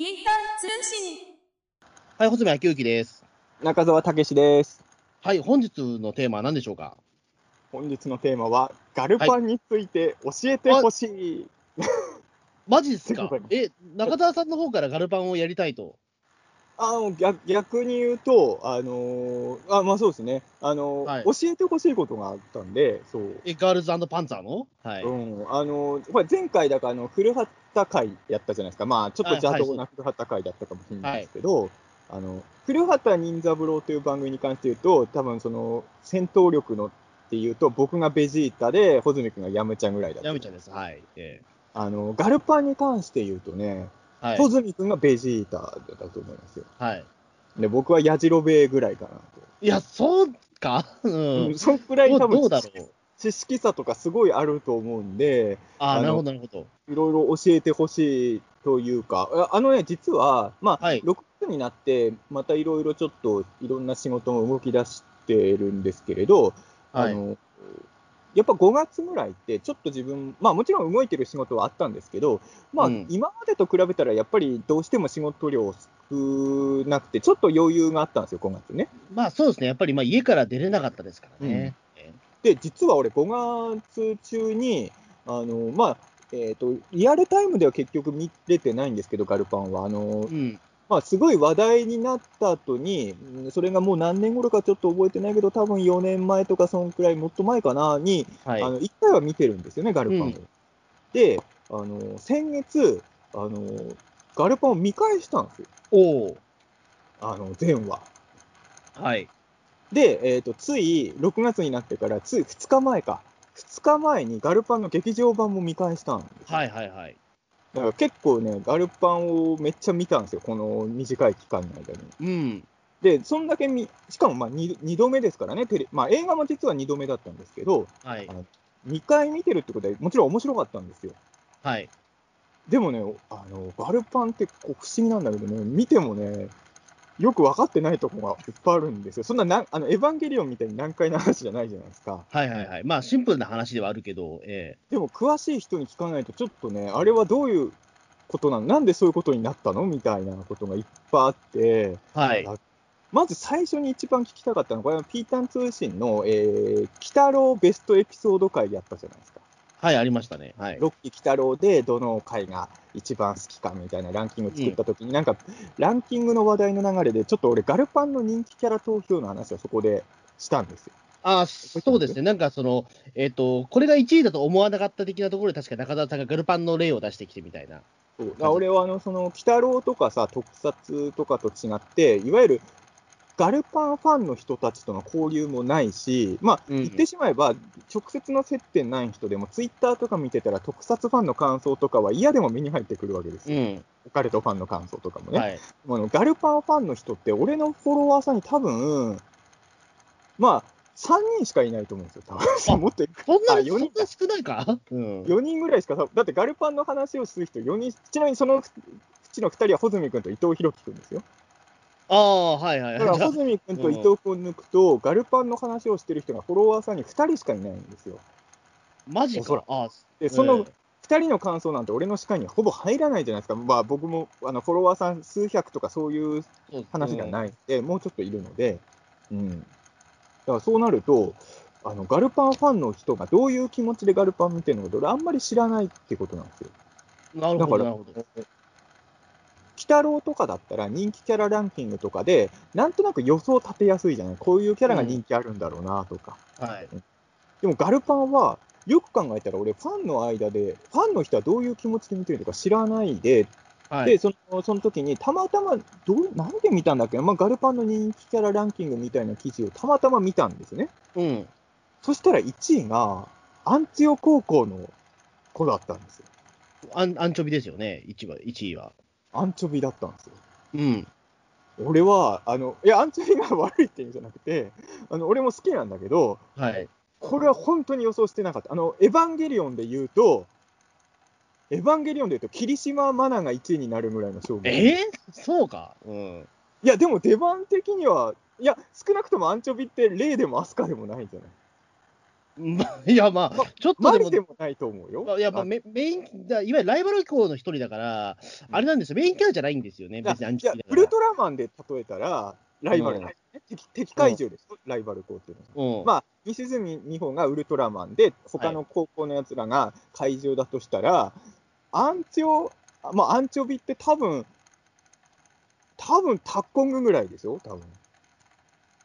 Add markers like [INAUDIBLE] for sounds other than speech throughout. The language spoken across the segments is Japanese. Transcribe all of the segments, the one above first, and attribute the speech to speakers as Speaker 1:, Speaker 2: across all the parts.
Speaker 1: ピーター通信。
Speaker 2: はい、細見明之です。
Speaker 3: 中澤武史です。
Speaker 2: はい、本日のテーマは何でしょうか？
Speaker 3: 本日のテーマは、ガルパンについて教えてほしい。
Speaker 2: マジですか？[LAUGHS] え、中澤さんの方からガルパンをやりたいと。
Speaker 3: あの逆逆に言うと、あのーあまあそうですね、あのー
Speaker 2: はい。
Speaker 3: 教えてほしいことがあったんで、そう。
Speaker 2: え、ガールズパンツァーの？はい。
Speaker 3: うん、あのーこれ前回だからあの古畑会やったじゃないですか、まあちょっと邪道な古畑会だったかもしれないですけど、あの古畑任三郎という番組に関して言うと、多分その戦闘力のっていうと、僕がベジータで、穂積君がヤムチャぐらいだった。
Speaker 2: ちゃんです。はい。え
Speaker 3: あのガルパンに関して言うとね、
Speaker 2: ーはい。
Speaker 3: 穂積君がベジータだと思いますよ。
Speaker 2: はい。
Speaker 3: で、僕はヤジロベぐらいかなと。
Speaker 2: いや、そうか？う
Speaker 3: うん
Speaker 2: ん。
Speaker 3: そんくらい多分知識差とかすごいあると思うんで、
Speaker 2: あなるほど、なるほど。
Speaker 3: いろいろ教えてほしいというか、ああのね、実は、まあ、
Speaker 2: はい
Speaker 3: 6月になって、またいろいろちょっといろんな仕事も動き出してるんですけれど、
Speaker 2: はい。
Speaker 3: あのやっぱ5月ぐらいって、ちょっと自分、まあもちろん動いてる仕事はあったんですけど、まあ
Speaker 2: うん
Speaker 3: 今までと比べたら、やっぱりどうしても仕事量少なくて、ちょっと余裕があったんですよ、5月ね。
Speaker 2: まあ、そうですね。やっぱり、まあ、家から出れなかったですからね。え
Speaker 3: で、実は俺、5月中に、あのまあえーと、リアルタイムでは結局見れてないんですけど、ガルパンは。あの
Speaker 2: ーうん。
Speaker 3: まあ、すごい話題になった後に、うんそれがもう何年頃かちょっと覚えてないけど、多分4年前とか、そんくらい、もっと前かな、に、
Speaker 2: はい。
Speaker 3: あの1回は見てるんですよね、ガルパンを。
Speaker 2: うん
Speaker 3: で、あの先月あの、ガルパンを見返したんですよ、
Speaker 2: おお
Speaker 3: あの前話。
Speaker 2: はい。
Speaker 3: で、えーと、つい6月になってから、つい2日前か、2日前にガルパンの劇場版も見返したんですよ。
Speaker 2: はい、はい、はい。
Speaker 3: だから結構ね、ガルパンをめっちゃ見たんですよ、この短い期間の間に。
Speaker 2: うん。
Speaker 3: で、そんだけ見、しかもまあ 2, 2度目ですからね、テレまあ、映画も実は2度目だったんですけど、
Speaker 2: はい
Speaker 3: あ。の2回見てるってことで、もちろん面白かったんですよ。
Speaker 2: はい。
Speaker 3: でもね、あのガルパンってこう不思議なんだけどね、見てもね、よく分かってないとこがいっぱいあるんですよ。そんななんあのエヴァンゲリオンみたいに難解な話じゃないじゃないですか。
Speaker 2: はい、はい、はい。まあ、シンプルな話ではあるけど、え
Speaker 3: でも詳しい人に聞かないと、ちょっとね、あれはどういうことなの？なんでそういうことになったの？みたいなことがいっぱいあって、
Speaker 2: ーはい。
Speaker 3: あまず最初に一番聞きたかったのは、これはピータン通信の、えー、鬼太郎ベストエピソード回やったじゃないですか。
Speaker 2: はい、ありましたね。はい。
Speaker 3: ロッキー鬼太郎でどの回が一番好きかみたいなランキングを作ったときに、なんかランキングの話題の流れで、ちょっと俺、ガルパンの人気キャラ投票の話をそこでしたんですよ。
Speaker 2: あそうですね、なんかその、えっ、と、これが1位だと思わなかった的なところで、確か中澤さんがガルパンの例を出してきてみたいな。
Speaker 3: そうだから俺はあのその鬼太郎とかさ、特撮とかと違って、いわゆるガルパンファンの人たちとの交流もないし、まあ、
Speaker 2: うん
Speaker 3: 言ってしまえば、直接の接点ない人でも、ツイッターとか見てたら、特撮ファンの感想とかは嫌でも目に入ってくるわけですよ。
Speaker 2: うん。
Speaker 3: オカルトファンの感想とかもね。
Speaker 2: はい。
Speaker 3: あのガルパンファンの人って、俺のフォロワーさんに多分、まあ、3人しかいないと思うんですよ、多分 [LAUGHS] もっと
Speaker 2: そんな
Speaker 3: あ
Speaker 2: に、
Speaker 3: 4
Speaker 2: そん
Speaker 3: 人
Speaker 2: な少ないか？うん。
Speaker 3: 4人ぐらいしか、だってガルパンの話をする人4人、ちなみにそのうちの2人は穂積君と伊藤博樹君ですよ。
Speaker 2: ああ、はいはい
Speaker 3: だから穂積君と伊藤君抜くと、ガルパンの話をしてる人がフォロワーさんに2人しかいないんですよ。
Speaker 2: マジか。あ
Speaker 3: で、その
Speaker 2: え
Speaker 3: 2人の感想なんて俺の視界にはほぼ入らないじゃないですか。まあ僕もあのフォロワーさん数百とかそういう
Speaker 2: え
Speaker 3: 話がないで、もうちょっといるので、うん。だからそうなると、あのガルパンファンの人がどういう気持ちでガルパン見てるのか、俺あんまり知らないってことなんですよ。
Speaker 2: うんなるほど、なるほど。
Speaker 3: 鬼太郎とかだったら人気キャラランキングとかで、なんとなく予想立てやすいじゃない、こういうキャラが人気あるんだろうなとか。
Speaker 2: はい。
Speaker 3: でもガルパンは、よく考えたら、俺、ファンの間で、ファンの人はどういう気持ちで見てるのか知らないで、
Speaker 2: はい。
Speaker 3: でそのその時に、たまたまどう、なんで見たんだっけ、まあ、ガルパンの人気キャラランキングみたいな記事をたまたま見たんですね。
Speaker 2: うん。
Speaker 3: そしたら1位が、アンチオ高校の子だったんですよ。
Speaker 2: アンアンチョビですよね、1位は。1位は。
Speaker 3: アンチョビだったんですよ。
Speaker 2: うん。
Speaker 3: 俺は、あの、いや、アンチョビが悪いって意味じゃなくて、あの、俺も好きなんだけど、
Speaker 2: はい。
Speaker 3: これは本当に予想してなかった。あの、エヴァンゲリオンで言うと、エヴァンゲリオンで言うと、霧島マナが1位になるぐらいの勝負。
Speaker 2: えー、そうか。うん。
Speaker 3: いや、でも出番的には、いや、少なくともアンチョビって、レイでもアスカでもないじゃない？
Speaker 2: まあ、いや、まあ、ちょっと
Speaker 3: マ
Speaker 2: でも、
Speaker 3: リでもないと思うよ。
Speaker 2: いや、まあ、メメイン、だいわゆるライバル校の一人だから、あれなんですよ、メインキャラじゃないんですよね、別にアンチキ
Speaker 3: ウルトラマンで例えたら、ライバルなん。ですね、敵敵怪獣ですよ、ライバル校っていうのは。
Speaker 2: うん、
Speaker 3: まあ、西住美穂がウルトラマンで、他の高校のやつらが怪獣だとしたら、アンチョ、まあ、アンチョビって多分、多分タッコングぐらいですよ、多分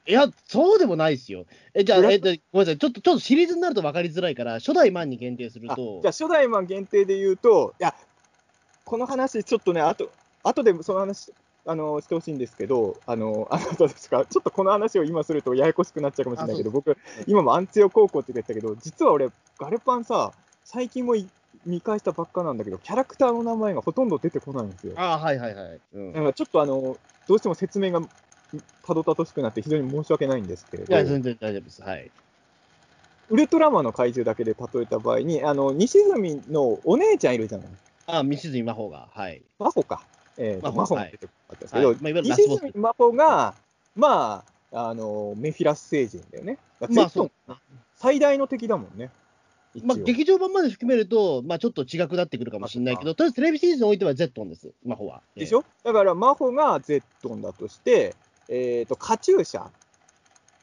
Speaker 2: いや、そうでもないですよ。え、じゃあ、えっと、ごめんなさい、ちょっと、ちょっとシリーズになると分かりづらいから、初代マンに限定する
Speaker 3: あ
Speaker 2: と
Speaker 3: じゃあ、、初代マン限定で言うと、いや、この話、ちょっとね、あと、後でその話、あのしてほしいんですけど、あの、あなたですか、ちょっとこの話を今するとややこしくなっちゃうかもしれないけど、僕、今もアンツヨ高校って言ってたけど、実は俺、ガルパンさ、最近もい見返したばっかなんだけど、キャラクターの名前がほとんど出てこないんですよ。
Speaker 2: ああ、はいはいはい。うん、
Speaker 3: だからちょっとあの、どうしても説明がたどたどしくなって非常に申し訳ないんですけれ
Speaker 2: いや、
Speaker 3: ど、
Speaker 2: 全然大丈夫です。はい。
Speaker 3: ウルトラマンの怪獣だけで例えた場合に、あの、西住のお姉ちゃんいるじゃない
Speaker 2: ああ、道住真帆が、はい。
Speaker 3: 真帆か。えーと、
Speaker 2: 真帆
Speaker 3: 真帆が出てこなかったですけど、
Speaker 2: はいまあいわゆるラス
Speaker 3: 西住真帆が、まあ、あの、メフィラス星人だよね。
Speaker 2: まあそう
Speaker 3: 最大の敵だもんね。
Speaker 2: まあ、劇場版まで含めると、まあ、ちょっと違くなってくるかもしれないけど、とりあえずテレビシリーズにおいては Z ンです、真帆は。
Speaker 3: でしょ？だから真帆が Z だとして、えっ、と、カチューシャ。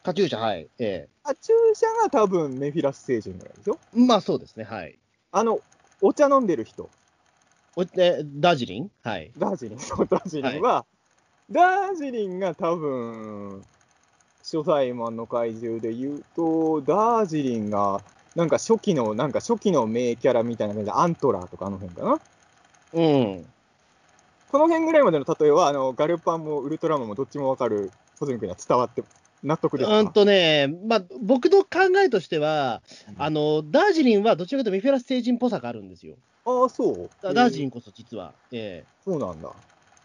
Speaker 2: カチューシャ、はい。え
Speaker 3: カチューシャが多分メフィラス星人ぐらいでしょ？
Speaker 2: えまあ、そうですね、はい。
Speaker 3: あの、お茶飲んでる人。
Speaker 2: おえダージリン？はい。
Speaker 3: ダージリン、そうダージリンは、ダージリンが多分、初代マンの怪獣で言うと、ダージリンが、なんか初期の、なんか初期の名キャラみたいな感じで、アントラーとかあの辺かな。
Speaker 2: うん。
Speaker 3: この辺ぐらいまでの例えは、あの、ガルパンもウルトラマンもどっちもわかる、ホズミ君には伝わって、納得ですか？
Speaker 2: うんとね、まあ、僕の考えとしては、あの、ダージリンはどちらかというとメフィラス星人っぽさがあるんですよ。
Speaker 3: ああ、そう
Speaker 2: ダダージリ
Speaker 3: ン。
Speaker 2: ンこそ実は。ええ
Speaker 3: そうなんだ。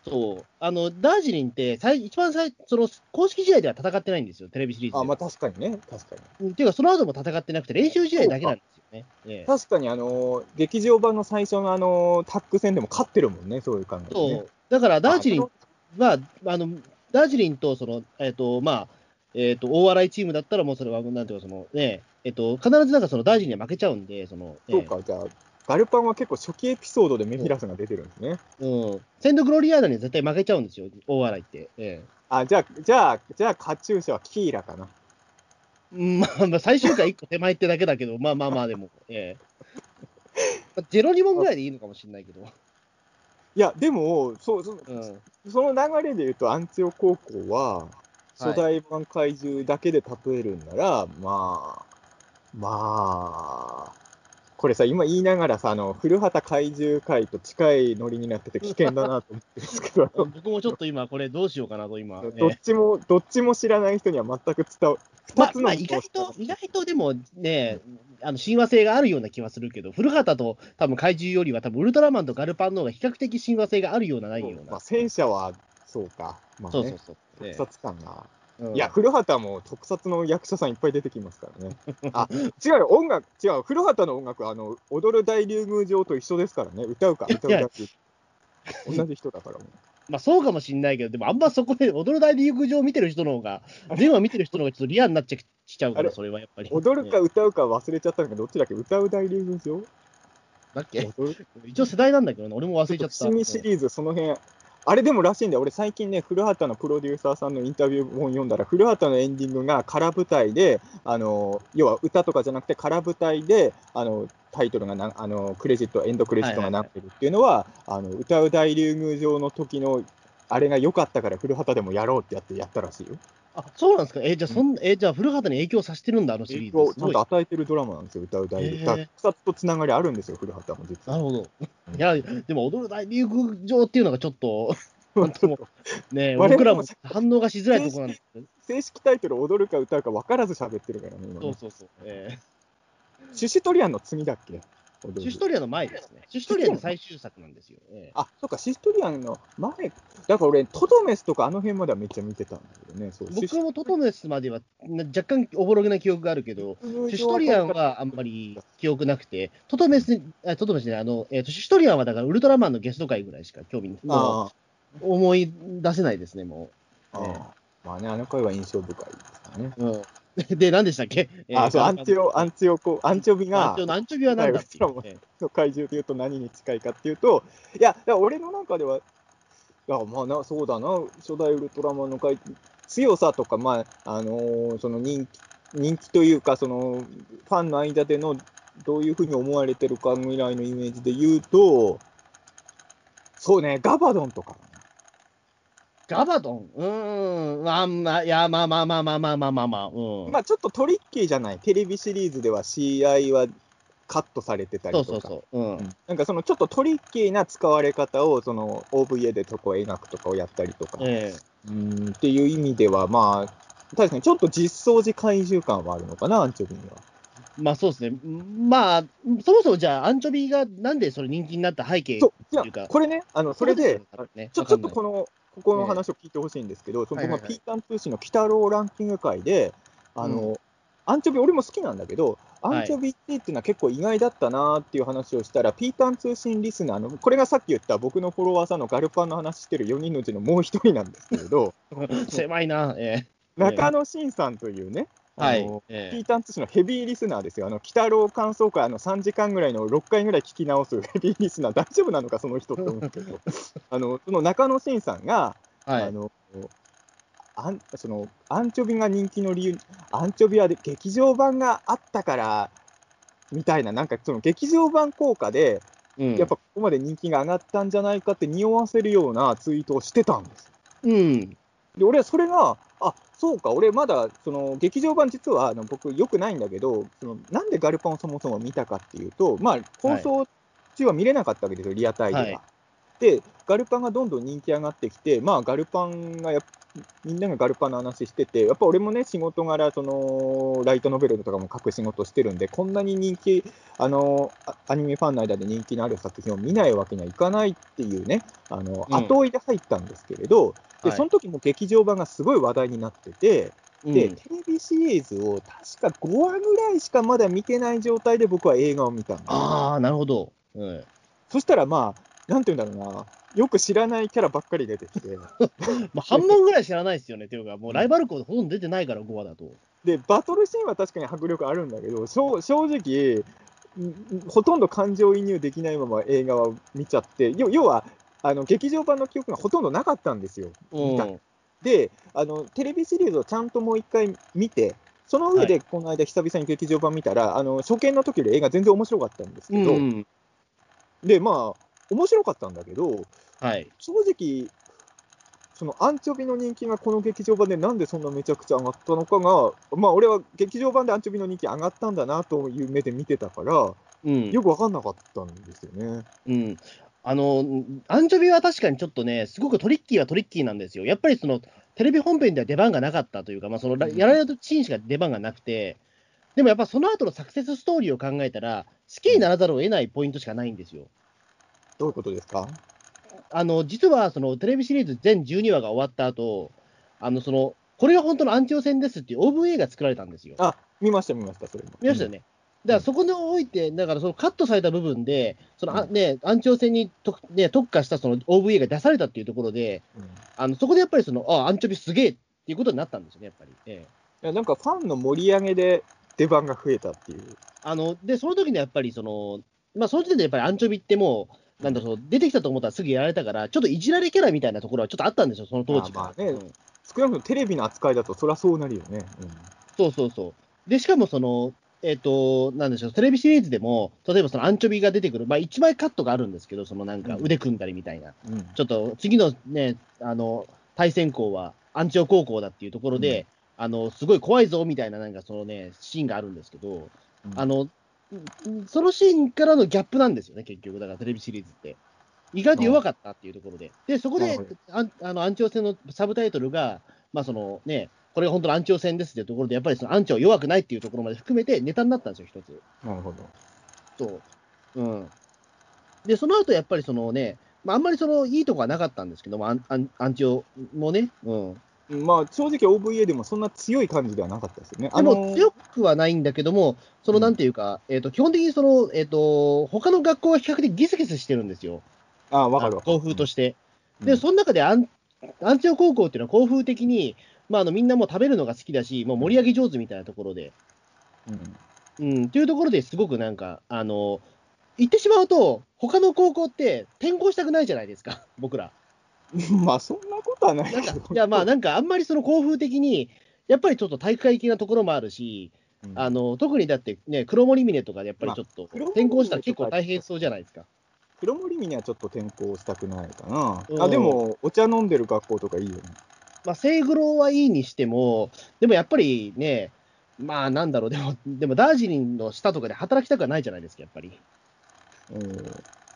Speaker 2: そう。あの、ダージリンって最、一番最、その、公式試合では戦ってないんですよ、テレビシリーズで。
Speaker 3: あ、まあ確かにね、確かに。
Speaker 2: っていうか、その後も戦ってなくて、練習試合だけなんですよね。ええ
Speaker 3: 確かに、あのー劇場版の最初のあのータッグ戦でも勝ってるもんね、そういう感じで、ね。
Speaker 2: そう。だから、ダージリン
Speaker 3: あ
Speaker 2: は、あの、ダージリンと、その、えっ、と、まあ、えっ、と、大笑いチームだったら、もうそれは、なんていうか、その、ね、えっ、と、必ずなんかその、ダージリンには負けちゃうんで、その、
Speaker 3: そうか、じゃあ、ガルパンは結構初期エピソードでメフィラスが出てるんですね。
Speaker 2: ええうん。センドグロリアーダには絶対負けちゃうんですよ、大笑いって。え
Speaker 3: あ、じゃあ、じゃあ、じゃあ、カチューシャはキーラかな。
Speaker 2: まあ、まあ、最終回一個手前ってだけだけど、まあまあまあ、でも、ええまあゼロ2問ぐらいでいいのかもしれないけど。
Speaker 3: いや、でも、そう、そ
Speaker 2: うん。
Speaker 3: その流れで言うと、アンツヨ高校は、
Speaker 2: はい
Speaker 3: 初代版怪獣だけで例えるんなら、まあ、まあ、これさ、今言いながらさ、あの、古畑怪獣界と近いノリになってて危険だなと思ってるんですけど、[LAUGHS]
Speaker 2: 僕もちょっと今、これどうしようかなと、今。ええ
Speaker 3: どっちも、どっちも知らない人には全く伝
Speaker 2: まあまあ、意外と、意外とでもね、あの親和性があるような気はするけど、古畑と多分怪獣よりは、多分ウルトラマンとガルパンの方が比較的親和性があるような、ないような。
Speaker 3: まあ、戦車は、そうか。まあね、
Speaker 2: そうそうそう。
Speaker 3: 特
Speaker 2: え
Speaker 3: 撮感が。
Speaker 2: えうん
Speaker 3: いや、古畑も特撮の役者さんいっぱい出てきますからね。あ、違うよ、音楽、違う、古畑の音楽、あの、踊る大竜宮城と一緒ですからね。歌うか、歌うだけ。同じ人だからもう。
Speaker 2: まあそうかもしんないけど、でもあんまそこで踊る大陸上を見てる人の方が、全話見てる人の方がちょっとリアルになっちゃしちゃうから、それはやっぱり。
Speaker 3: 踊るか
Speaker 2: ね
Speaker 3: 歌うか忘れちゃったんだけど、どっちだっけ？歌う大竜宮城
Speaker 2: だっけ？一応世代なんだけどな、俺も忘れちゃった。
Speaker 3: 伏見シリーズ、その辺。あれでもらしいんだよ。俺最近ね、古畑のプロデューサーさんのインタビュー本読んだら、古畑のエンディングが空舞台で、あの、要は歌とかじゃなくて空舞台で、あの、タイトルがな、あの、クレジット、エンドクレジットがなってるっていうのは、あの、歌う大竜宮城の時の、あれが良かったから古畑でもやろうってやってやったらしいよ。
Speaker 2: あ、そうなんですか？え、じゃあ、そん、え、じゃあ、古畑に影響させてるんだ、あのシリーズ。
Speaker 3: 影響をちゃんと与えてるドラマなんですよ、歌う大竜。
Speaker 2: へー
Speaker 3: だから特撮とつながりあるんですよ、古畑も実は。
Speaker 2: なるほど。いや、でも、踊る大陸上っていうのがちょっと、[LAUGHS] ね、僕らも反応がしづらいところなんです。
Speaker 3: 正式タイトル踊るか歌うか分からず喋ってるからね。
Speaker 2: そうそうそう。え
Speaker 3: シュシュトリアンの次だっけ？
Speaker 2: シュシュトリアの前ですね。シュシュトリアの最終作なんですよ。えー
Speaker 3: あ、そっか、シストリアンの前、だから俺、トドメスとかあの辺まではめっちゃ見てたんだけどね、そう
Speaker 2: 僕もトトメスまではな若干おぼろげな記憶があるけど、シュシュトリアンはあんまり記憶なくて、トトメス、あトトメスね、あの、えっ、と、シュシュトリアンはだからウルトラマンのゲスト会ぐらいしか興味、も
Speaker 3: あ
Speaker 2: う思い出せないですね、も
Speaker 3: あ、
Speaker 2: う。
Speaker 3: ああまあね、あの回は印象深いですからね。
Speaker 2: うん。で、何でしたっけ？
Speaker 3: あ、そう、アンチオ、アンチオコ、アンチョビが、
Speaker 2: アンチョビは何だっ
Speaker 3: け怪獣でいうと何に近いかっていうと、いや、いや俺の中では、いや、まあな、そうだな、初代ウルトラマンの怪強さとか、まあ、あのー、その人気、人気というか、その、ファンの間での、どういうふうに思われてるかぐらいのイメージで言うと、そうね、ガバドンとか。
Speaker 2: ガバドン？うーん、まあまあ、いや、まあまあまあまあまあまあまあまあ、うん。
Speaker 3: まあちょっとトリッキーじゃない。テレビシリーズでは CI はカットされてたりとか。
Speaker 2: そうそうそう。うん。
Speaker 3: なんかそのちょっとトリッキーな使われ方を、その OVA でそこを描くとかをやったりとか。
Speaker 2: え
Speaker 3: えうんっていう意味では、まあ、確かにちょっと実装時怪獣感はあるのかな、アンチョビには。
Speaker 2: まあそうですね。まあ、そもそもじゃあ、アンチョビがなんでそれ人気になった背景っていうか。
Speaker 3: これね、あのそれで、ね、ちょちょっとこのここの話を聞いてほしいんですけど、その僕はピータン通信の鬼太郎ランキング会で、あの、うん、アンチョビ、俺も好きなんだけど、アンチョビっていうのは結構意外だったなっていう話をしたら、はい、ピータン通信リスナーの、これがさっき言った僕のフォロワーさんのガルパンの話してる4人のうちのもう1人なんですけれど、[LAUGHS]
Speaker 2: 狭いな、え
Speaker 3: ー、中野慎さんというね、はい、えー、ピータン通信のヘビーリスナーですよ。あの、鬼太郎感想会、あの、3時間ぐらいの6回ぐらい聞き直すヘビーリスナー、[LAUGHS] 大丈夫なのか、その人って思うんですけど、[LAUGHS] あの、その中野慎さんが、はい、あのアンそのアンチョビが人気の理由、アンチョビは劇場版があったからみたいな、なんかその劇場版効果で、うん、やっぱここまで人気が上がったんじゃないかって匂わせるようなツイートをしてたんです。
Speaker 2: うん、
Speaker 3: で俺はそれが、あそうか、俺まだその劇場版、実はあの僕、よくないんだけどその、なんでガルパンをそもそも見たかっていうと、まあ、放送中は見れなかったわけですよ、リアタイでは。はい。で、ガルパンがどんどん人気上がってきて、まあ、ガルパンがやみんながガルパンの話してて、やっぱ俺もね、仕事柄、そのライトノベルとかも書く仕事してるんで、こんなに人気、あのアニメファンの間で人気のある作品を見ないわけにはいかないっていうね、あの後追いで入ったんですけれど、でその時も劇場版がすごい話題になってて、で、うん、テレビシリーズを確か5話ぐらいしかまだ見てない状態で僕は映画を見たんです
Speaker 2: ああ、なるほど。うん、
Speaker 3: そしたらまあ、なんて言うんだろうな、よく知らないキャラばっかり出てきて。[LAUGHS]
Speaker 2: まあ半分ぐらい知らないですよね、っていうか、もうライバル校ほとんど出てないから、5話だと。
Speaker 3: で、バトルシーンは確かに迫力あるんだけど、正直、ほとんど感情移入できないまま映画を見ちゃって、要は、あの劇場版の記憶がほとんどなかったんですよ。うん、であの、テレビシリーズをちゃんともう一回見て、その上でこの間、久々に劇場版見たら、はい、あの初見の時より映画全然面白かったんですけど、うん、で、まあ、面白かったんだけど、
Speaker 2: はい、
Speaker 3: 正直、そのアンチョビの人気がこの劇場版でなんでそんなめちゃくちゃ上がったのかが、まあ、俺は劇場版でアンチョビの人気上がったんだなという目で見てたから、うん、よく分かんなかったんですよね。
Speaker 2: うんあの、アンチョビは確かにちょっとね、すごくトリッキーはトリッキーなんですよ。やっぱりその、テレビ本編では出番がなかったというか、まあ、その、やられるシーンしか出番がなくて、でもやっぱその後のサクセスストーリーを考えたら、好きにならざるを得ないポイントしかないんですよ。
Speaker 3: どういうことですか？
Speaker 2: あの実はそのテレビシリーズ全12話が終わった後あのそのこれが本当のアンチオ戦ですっていう OVA が作られたんですよ。
Speaker 3: あ見ました、見ました、それ
Speaker 2: も。見ましたよね。だからそこにおいて、だからそのカットされた部分で、その、ね、アンチオ戦にと、ね、特化したその OVA が出されたっていうところで、うん、あのそこでやっぱりそのあアンチョビすげえっていうことになったんですよね、やっぱり。え
Speaker 3: え、いやなんかファンの盛り上げで出番が増えたっていう。
Speaker 2: あので、その時にやっぱりその、まあ、その時点でやっぱりアンチョビってもう、なんだろう、出てきたと思ったらすぐやられたから、ちょっといじられキャラみたいなところはちょっとあったんですよ、その当時
Speaker 3: から。まあね、うん、少なくともテレビの扱いだと、そりゃそうなるよね。
Speaker 2: うん、そうそうそう。で、しかもその、えっ、ー、と、なんでしょう、テレビシリーズでも、例えばそのアンチョビが出てくる、まあ、1枚カットがあるんですけど、そのなんか腕組んだりみたいな、うん、ちょっと次のね、あの、対戦校はアンチオ高校だっていうところで、うん、あの、すごい怖いぞみたいな、なんかそのね、シーンがあるんですけど、うん、あの、そのシーンからのギャップなんですよね、結局、だからテレビシリーズって。意外と弱かったっていうところで、でそこでああのアンチオ戦のサブタイトルが、まあそのね、これが本当のアン戦ですっていうところで、やっぱりそのアン弱くないっていうところまで含めてネタになったんですよ、一つ。
Speaker 3: なるほど。
Speaker 2: そう。うん。で、その後やっぱりそのね、まあ、あんまりそのいいとこはなかったんですけども、アンアンアンもね、うん。
Speaker 3: まあ、正直 OVA でもそんな強い感じではなかったですよね。
Speaker 2: でも強くはないんだけども、そのなんていうか、うん、えっ、と、基本的にその、えっ、ー、と、他の学校は比較的ギスギスしてるんですよ。
Speaker 3: あわかる
Speaker 2: 校風として。で、その中でアンアンチオ高校っていうのは校風的に、まあ、あのみんなもう食べるのが好きだし、もう盛り上げ上手みたいなところで、うん、うん、というところですごくなんか、あの言ってしまうと、他の高校って転校したくないじゃないですか、[LAUGHS] 僕ら。[LAUGHS]
Speaker 3: まあ、そんなことはない
Speaker 2: なんかいや、まあ、なんかあんまりその校風的に、やっぱりちょっと体育会系なところもあるし、うん、あの特にだってね、黒森峰とかでやっぱりちょっと、転校したら結構大変そうじゃないですか。
Speaker 3: 黒森峰はちょっと転校したくないかな。うん、あでも、お茶飲んでる学校とかいいよね。
Speaker 2: まあ、セイグロはいいにしても、でもやっぱりね、まあなんだろう、でも、でもダージリンの下とかで働きたくはないじゃないですか、やっぱり。
Speaker 3: うん、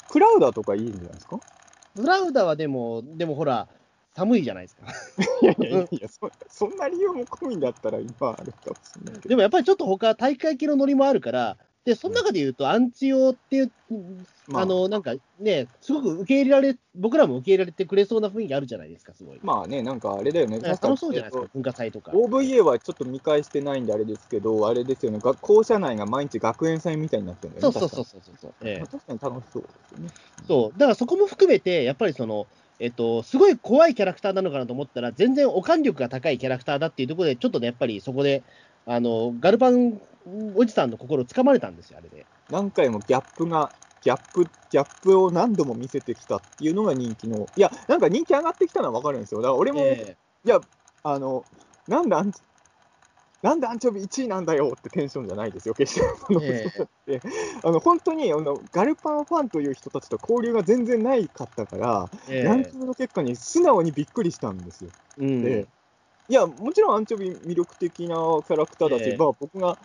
Speaker 3: クラウダーとかいいんじゃないですか？
Speaker 2: クラウダーはでも、でもほら、寒いじゃないですか。
Speaker 3: いやいやいや、そそんな理由も込みだったら今あるかもしれない
Speaker 2: でもやっぱりちょっと他、大会系のノリもあるから、で、その中で言うと、アンチオっていう、まあ、あの、なんかね、すごく受け入れられ、僕らも受け入れられてくれそうな雰囲気あるじゃないですか、すごい。
Speaker 3: まあね、なんかあれだよね。
Speaker 2: 楽しそうじゃないですか、文化祭とか。
Speaker 3: OVA はちょっと見返してないんであれですけど、あれですよね、学校舎内が毎日学園祭みたいになってるんだよ
Speaker 2: ね。そうそうそうそうそう。
Speaker 3: ええ、確かに楽しそうですよね。
Speaker 2: そう、だからそこも含めて、やっぱりその、えっと、すごい怖いキャラクターなのかなと思ったら、全然おかん力が高いキャラクターだっていうところで、ちょっとね、やっぱりそこで、あの、ガルパンおじさんの心をつかまれたんですよ、あれで。
Speaker 3: 何回もギャップが、ギャップ、ギャップを何度も見せてきたっていうのが人気の、いや、なんか人気上がってきたのは分かるんですよ。だから俺も、えー、いや、あの、なんでアンなんでアンチョビ1位なんだよってテンションじゃないですよ、決して。えー、[LAUGHS] あの本当にあのガルパンファンという人たちと交流が全然ないかったから、えー、ランキングの結果に素直にびっくりしたんですよ。うん、でいや、もちろんアンチョビ魅力的なキャラクターだし、えー、まあ、僕が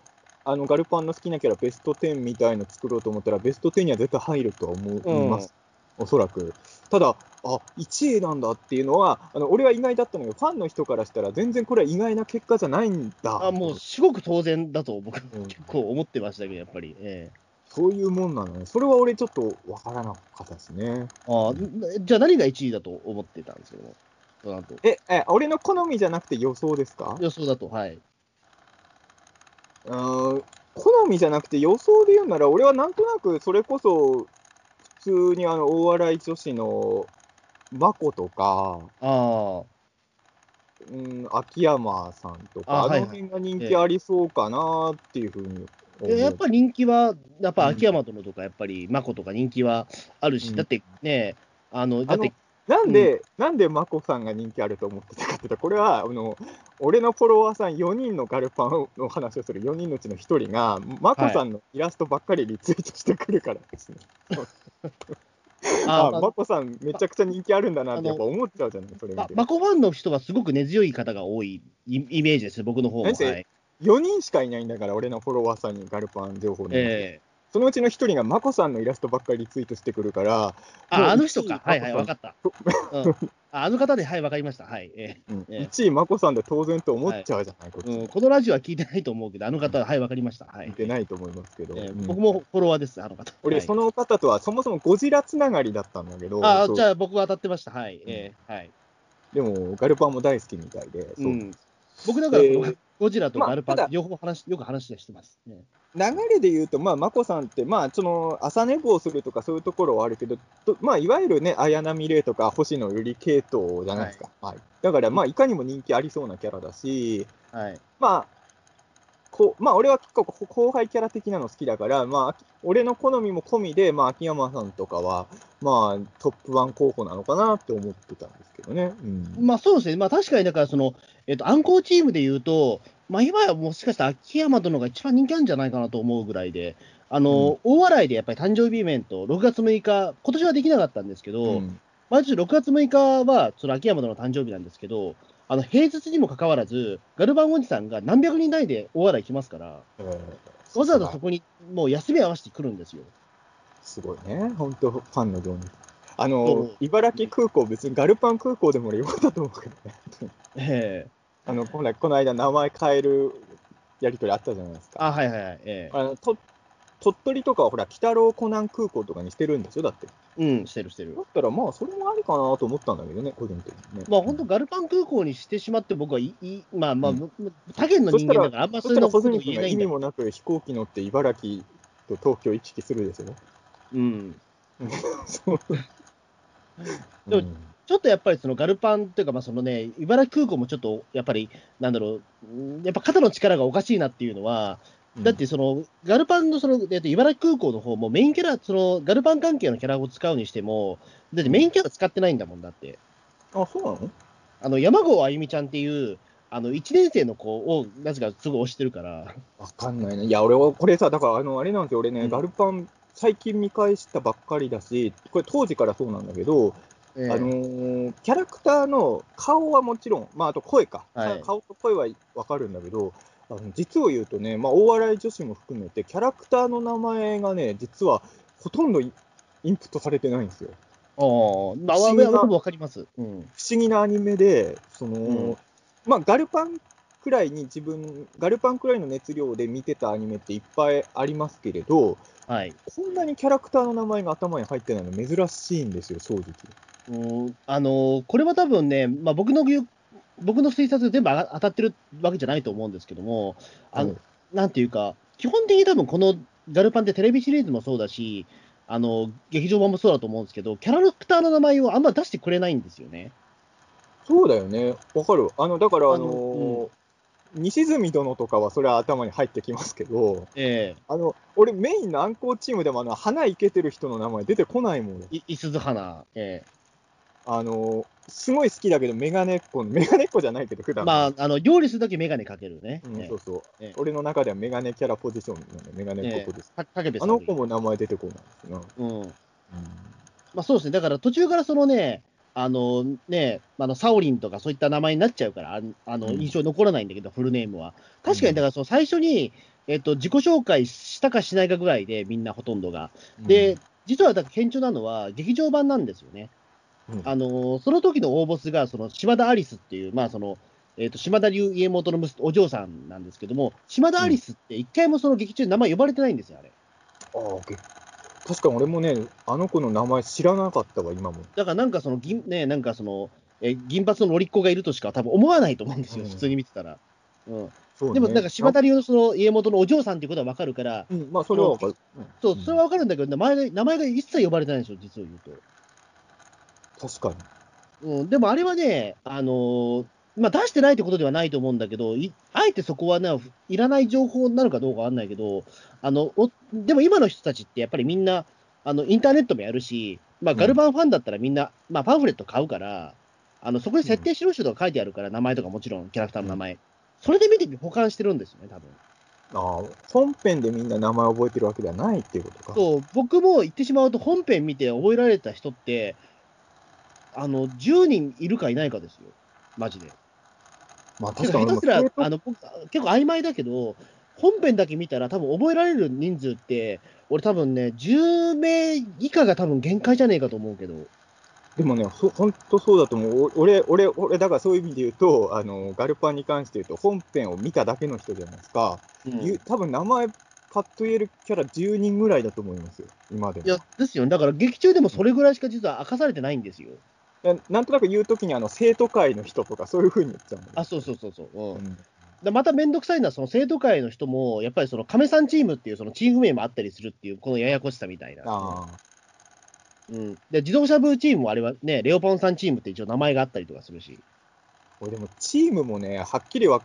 Speaker 3: あのガルパンの好きなキャラベスト10みたいの作ろうと思ったら、ベスト10には絶対入るとは思います、うん、おそらく。ただ、あ1位なんだっていうのは、あの俺は意外だったのよ、ファンの人からしたら、全然これは意外な結果じゃないんだ。
Speaker 2: あもう、すごく当然だと僕、うん、結構思ってましたけど、やっぱり。えー
Speaker 3: そういうもんなのね。それは俺ちょっとわからなかったですね。
Speaker 2: あじゃあ何が1位だと思ってたんですけど
Speaker 3: え、え、俺の好みじゃなくて予想ですか？
Speaker 2: 予想だと、はい。
Speaker 3: 好みじゃなくて予想で言うなら、俺はなんとなくそれこそ、普通にあの大笑い女子の眞子とか、あうん、秋山さんとか、あの辺が人気ありそうかなっていうふうに
Speaker 2: 思う。やっぱ人気は、やっぱ秋山殿とか、やっぱり眞子とか人気はあるし、うん、だってね、あの、だって
Speaker 3: なんで、うん、なんで眞子さんが人気あると思ってたかっていうと、これは、あの、俺のフォロワーさん4人のガルパンの話をする4人のうちの1人が、眞子さんのイラストばっかりリツイートしてくるからですね。あ眞子さん、めちゃくちゃ人気あるんだなってやっぱ思っちゃうじゃない、それ見
Speaker 2: て。眞子ファンの人はすごく根強い方が多いイメージです、僕の方も。はい、
Speaker 3: 4人しかいないんだから、俺のフォロワーさんにガルパン情報で。えーそのうちの一人が眞子さんのイラストばっかりリツイートしてくるから、
Speaker 2: あ、あの人か。はいはい、分かった。うん、あの方で、はい、分かりました。はい。え
Speaker 3: ー、うん、1位、眞子さんで当然と思っちゃうじゃない、
Speaker 2: はい、こうん、このラジオは聞いてないと思うけど、あの方は、はい、分かりました。はい。
Speaker 3: 聞いてないと思いますけど。
Speaker 2: えー、僕もフォロワーです、あの方。
Speaker 3: 俺、その方とはそもそもゴジラつながりだったんだけど。
Speaker 2: あじゃあ僕は当たってました。はい。えー、はい。
Speaker 3: でも、ガルパンも大好きみたいで。そう、
Speaker 2: ん、僕なんか、えー、[LAUGHS] ゴジラとガルパン、両方話、よく話してます、ね。
Speaker 3: 流れで言うと、まあ、眞子さんって、まあ、その朝寝坊するとかそういうところはあるけど、まあ、いわゆるね、綾波レイとか星野由里系統じゃないですか。はい、はい、だから、まあ、いかにも人気ありそうなキャラだし、はい、まあ、こまあ、俺は結構後輩キャラ的なの好きだから、まあ、俺の好みも込みで、まあ、秋山さんとかは、まあ、トップワン候補なのかなって思ってたんですけどね。
Speaker 2: うん、まあ、そうですね。まあ、確かに、だから、その、えっと、アンコーチームで言うと、まあ、今はもしかしたら秋山殿が一番人気あるんじゃないかなと思うぐらいで、あの、うん、大笑いでやっぱり誕生日イベント、6月6日、今年はできなかったんですけど、うん、毎年6月6日は、その秋山殿の誕生日なんですけど、あの平日にもかかわらず、ガルバンおじさんが何百人単位で大笑い来ますから、わざわざそこにもう休み合わせてくるんですよ。
Speaker 3: すごいね、本当、ファンの情熱。あの、茨城空港、別にガルパン空港でもよかったと思うけどね。ええあの、ほら、この間名前変えるやりとりあったじゃないですか。
Speaker 2: あ、はいはいはい。え
Speaker 3: え、あのと鳥取とかはほら、北郎湖南空港とかにしてるんですよ、だって。
Speaker 2: うん、してるしてる。
Speaker 3: だったら、まあ、それもありかなと思ったんだけどね、個人的にね。
Speaker 2: まあ、本当、ガルパン空港にしてしまって、僕はいい、まあまあ、うん、他県の人間だから、あんま
Speaker 3: そういうこと言えない意味もなく、飛行機乗って茨城と東京行き来するですよ。うん。そう。
Speaker 2: でも、ちょっとやっぱりそのガルパンというか、まあそのね、茨城空港もちょっとやっぱり、なんだろう、やっぱ肩の力がおかしいなっていうのは、だってその、ガルパンのその、えっと、茨城空港の方もメインキャラ、そのガルパン関係のキャラを使うにしても、だってメインキャラ使ってないんだもんだって。
Speaker 3: あ、そうなの？
Speaker 2: あの山郷あゆみちゃんっていう、あの1年生の子を、なぜかすごい推してるから。
Speaker 3: わかんないね。いや、俺はこれさ、だから、あの、あれなんですよ、俺ね、うん、ガルパン、最近見返したばっかりだし、これ当時からそうなんだけど、えー、あのー、キャラクターの顔はもちろん、まあ、あと声か、はい、顔と声はわかるんだけど、あの実を言うとね、まあ、大笑い女子も含めて、キャラクターの名前がね、実はほとんどインプットされてないんですよ。
Speaker 2: ああ、まあ、僕もわかります、
Speaker 3: うん。不思議なアニメで、その、うん、まあ、ガルパンくらいに自分、ガルパンくらいの熱量で見てたアニメっていっぱいありますけれど、
Speaker 2: はい、
Speaker 3: こんなにキャラクターの名前が頭に入ってないの珍しいんですよ、正直。
Speaker 2: うんあのこれは多分ね、まあ、僕の僕の推察全部当たってるわけじゃないと思うんですけども、あの、うん、なんていうか、基本的に多分このガルパンってテレビシリーズもそうだし、あの、劇場版もそうだと思うんですけど、キャラクターの名前をあんま出してくれないんですよね。
Speaker 3: そうだよね。わかる。あの、だから、あのうん、西住殿とかはそれは頭に入ってきますけど、
Speaker 2: ええ
Speaker 3: あの、俺メインの暗号チームでもあの、花いけてる人の名前出てこないもん。
Speaker 2: い、いすず花。ええ
Speaker 3: あの、すごい好きだけど、メガネっ子、メガネっ子じゃないけど、普段
Speaker 2: まあ、あの、料理するときメガネかけるね。
Speaker 3: うん、そうそう、俺の中ではメガネキャラポジションなので、メガネっ子です。あの子も名前出てこないですな。
Speaker 2: うん。うん、まあ、そうですね。だから途中からそのね、あのね、あのサオリンとかそういった名前になっちゃうから、あの印象残らないんだけど、うん、フルネームは。確かに、だからその最初に、えっと、自己紹介したかしないかぐらいで、みんなほとんどが。で、実はだから顕著なのは、劇場版なんですよね。あのその時の大ボスが、その島田アリスっていう、まあそのえーと、島田流家元のお嬢さんなんですけども、島田アリスって一回もその劇中で名前呼ばれてないんですよ、あれ。
Speaker 3: ああ、確かに俺もね、あの子の名前知らなかったわ、今も。
Speaker 2: だからなんかその銀、ね、なんかその、え銀髪の乗りっ子がいるとしか多分思わないと思うんですよ、うん、普通に見てたら。うんね、でも、なんか島田流のその家元のお嬢さんっていうことは分かるから、
Speaker 3: うん、まあ、それは分かる。
Speaker 2: そう、それは分かるんだけど、名前が名前が一切呼ばれてないんですよ、実を言うと。
Speaker 3: 確か
Speaker 2: に。うん、でもあれはね、あのー、まあ、出してないってことではないと思うんだけど、あえてそこはね、いらない情報になるかどうかわかんないけど、あのおでも今の人たちってやっぱりみんな、あのインターネットもやるし、まあ、ガルバンファンだったらみんな、うん、まあ、パンフレット買うから、あのそこに設定しろ人とか書いてあるから、うん、名前とかもちろん、キャラクターの名前、うん、それで見て保管してるんですよね、多分
Speaker 3: ああ、本編でみんな名前覚えてるわけではないっていうことか。
Speaker 2: そう、僕も言ってしまうと、本編見て覚えられた人って、あの、10人いるかいないかですよ。マジで。まあ、確かに。下手すら、あの、結構曖昧だけど、本編だけ見たら多分覚えられる人数って、俺多分ね、10名以下が多分限界じゃねえかと思うけど。
Speaker 3: でもね、ほ本当そうだと思う。俺、俺、俺、だからそういう意味で言うと、あの、ガルパンに関して言うと、本編を見ただけの人じゃないですか。うん、多分名前、パッと言えるキャラ10人ぐらいだと思いますよ、今でも。
Speaker 2: いや、ですよ、だから劇中でもそれぐらいしか実は明かされてないんですよ。
Speaker 3: なんとなく言うときにあの生徒会の人とか、そういうふうに言っちゃう
Speaker 2: あそうそうそうそう。うん、うん、まためんどくさいのは、その生徒会の人も、やっぱりその亀さんチームっていうそのチーム名もあったりするっていう、このややこしさみたいな。あうん、で自動車部チームもあれはね、レオポンさんチームって一応名前があったりとかするし。
Speaker 3: これでもチームもね、はっきりは、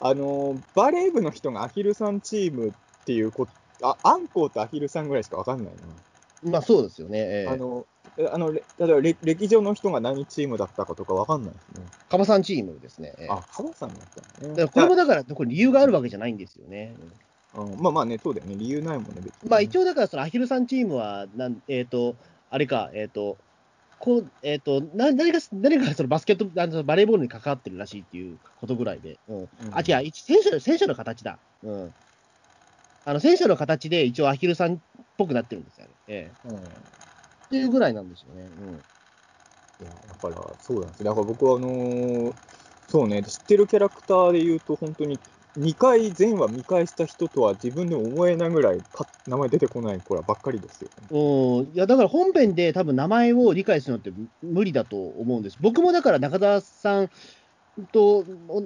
Speaker 3: あのバレー部の人がアヒルさんチームっていうこあ、アンコウとアヒルさんぐらいしかわかんない
Speaker 2: な。まあそうですよね。え
Speaker 3: ー、あのあの、例えば歴上の人が何チームだったかとかわかんないですね。
Speaker 2: カバさんチームですね。
Speaker 3: あ、カバさんだった
Speaker 2: ね。これもだから、これ理由があるわけじゃないんですよね。
Speaker 3: うん、まあまあね、そうだよね。理由ないもんね、別に、
Speaker 2: まあ一応だから、そのアヒルさんチームは、なんえっ、ー、と、あれか、えっ、ー、と、こう、えっ、ー、と、な何か、何かそのバスケット、あのバレーボールに関わってるらしいっていうことぐらいで。うん。うん、あ、違う、戦車戦車の形だ。うん。あの、戦車の形で一応アヒルさんっぽくなってるんですよね。ええ。うんっていうぐらいなんですよね。うん。
Speaker 3: いや、だから、そうなんですよ。だから僕は、あのー、そうね、知ってるキャラクターで言うと、本当に2回前話見返した人とは自分でも思えないぐらい名前出てこない子らばっかりですよ、
Speaker 2: ね。うんいやだから本編で多分名前を理解するのって無理だと思うんです。僕もだから中澤さんと、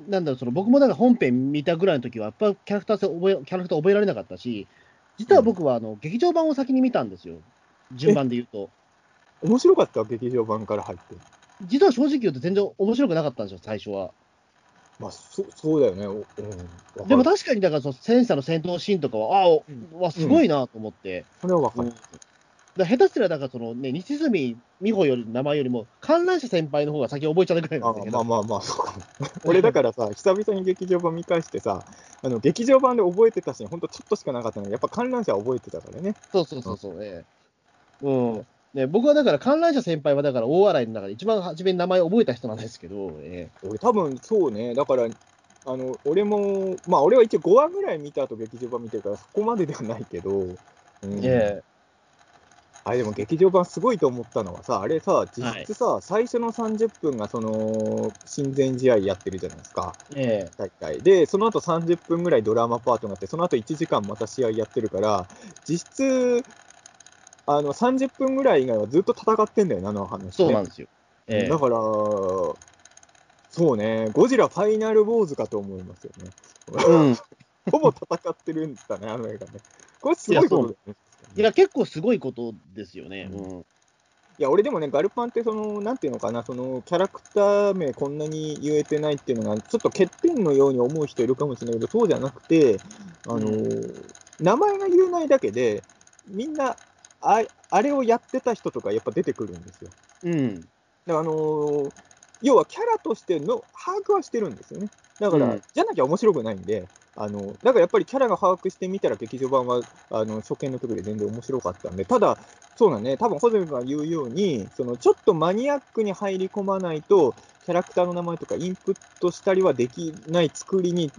Speaker 2: なんだろう、その僕もだから本編見たぐらいの時は、やっぱキャラクター覚えキャラクター覚えられなかったし、実は僕はあの、劇場版を先に見たんですよ。順番で言うと。
Speaker 3: 面白かった劇場版から入って。
Speaker 2: 実は正直言うと全然面白くなかったんですよ、最初は。
Speaker 3: まあ、そそうだよね。
Speaker 2: うん、でも確かに、だからその戦車の戦闘シーンとかは、ああ、うん、わすごいなと思って。
Speaker 3: それはわかる。
Speaker 2: だ下手すら、だからそのね、西住美穂より名前よりも、観覧車先輩の方が先覚えちゃうくらいなんだけ
Speaker 3: ど。まあまあまあ、そうかも。[LAUGHS] 俺だからさ、久々に劇場版見返してさ、あの劇場版で覚えてたし、本当ちょっとしかなかったのに、やっぱ観覧車覚えてたからね。
Speaker 2: そうそうそうそう、ね、うん。ね、僕はだから観覧車先輩はだから大洗の中で一番初めに名前覚えた人なんですけど、え
Speaker 3: ー、俺多分そうね、だからあの俺も、まあ俺は一応5話ぐらい見た後劇場版見てるからそこまでではないけど、うん、
Speaker 2: えー、
Speaker 3: あれでも劇場版すごいと思ったのはさ、あれさ、実質さ、はい、最初の30分がその親善試合やってるじゃないですか、
Speaker 2: え
Speaker 3: ー、大会。で、その後30分ぐらいドラマパートがあって、その後1時間また試合やってるから、実質あの30分ぐらい以外はずっと戦ってんだよな、あの話、ね、
Speaker 2: そうなんですよ。
Speaker 3: えー、だから、そうね、ゴジラファイナルウォーズかと思いますよね。うん、[LAUGHS] ほぼ戦ってるんだね、あの映画ね。これすごいことだよね。
Speaker 2: いや、結構すごいことですよね。うん、
Speaker 3: いや、俺でもね、ガルパンって、その、なんていうのかな、その、キャラクター名こんなに言えてないっていうのが、ちょっと欠点のように思う人いるかもしれないけど、そうじゃなくて、あの、うん、名前が言えないだけで、みんなああれをやってた人とかやっぱ出てくるんですよ。
Speaker 2: うん。
Speaker 3: あのー、要はキャラとしての把握はしてるんですよね。だから、うん、じゃなきゃ面白くないんで、あのだからやっぱりキャラが把握してみたら劇場版はあの初見の時で全然面白かったんで、ただ、そうだね、多分ホゼミが言うように、そのちょっとマニアックに入り込まないと、キャラクターの名前とかインプットしたりはできない作りに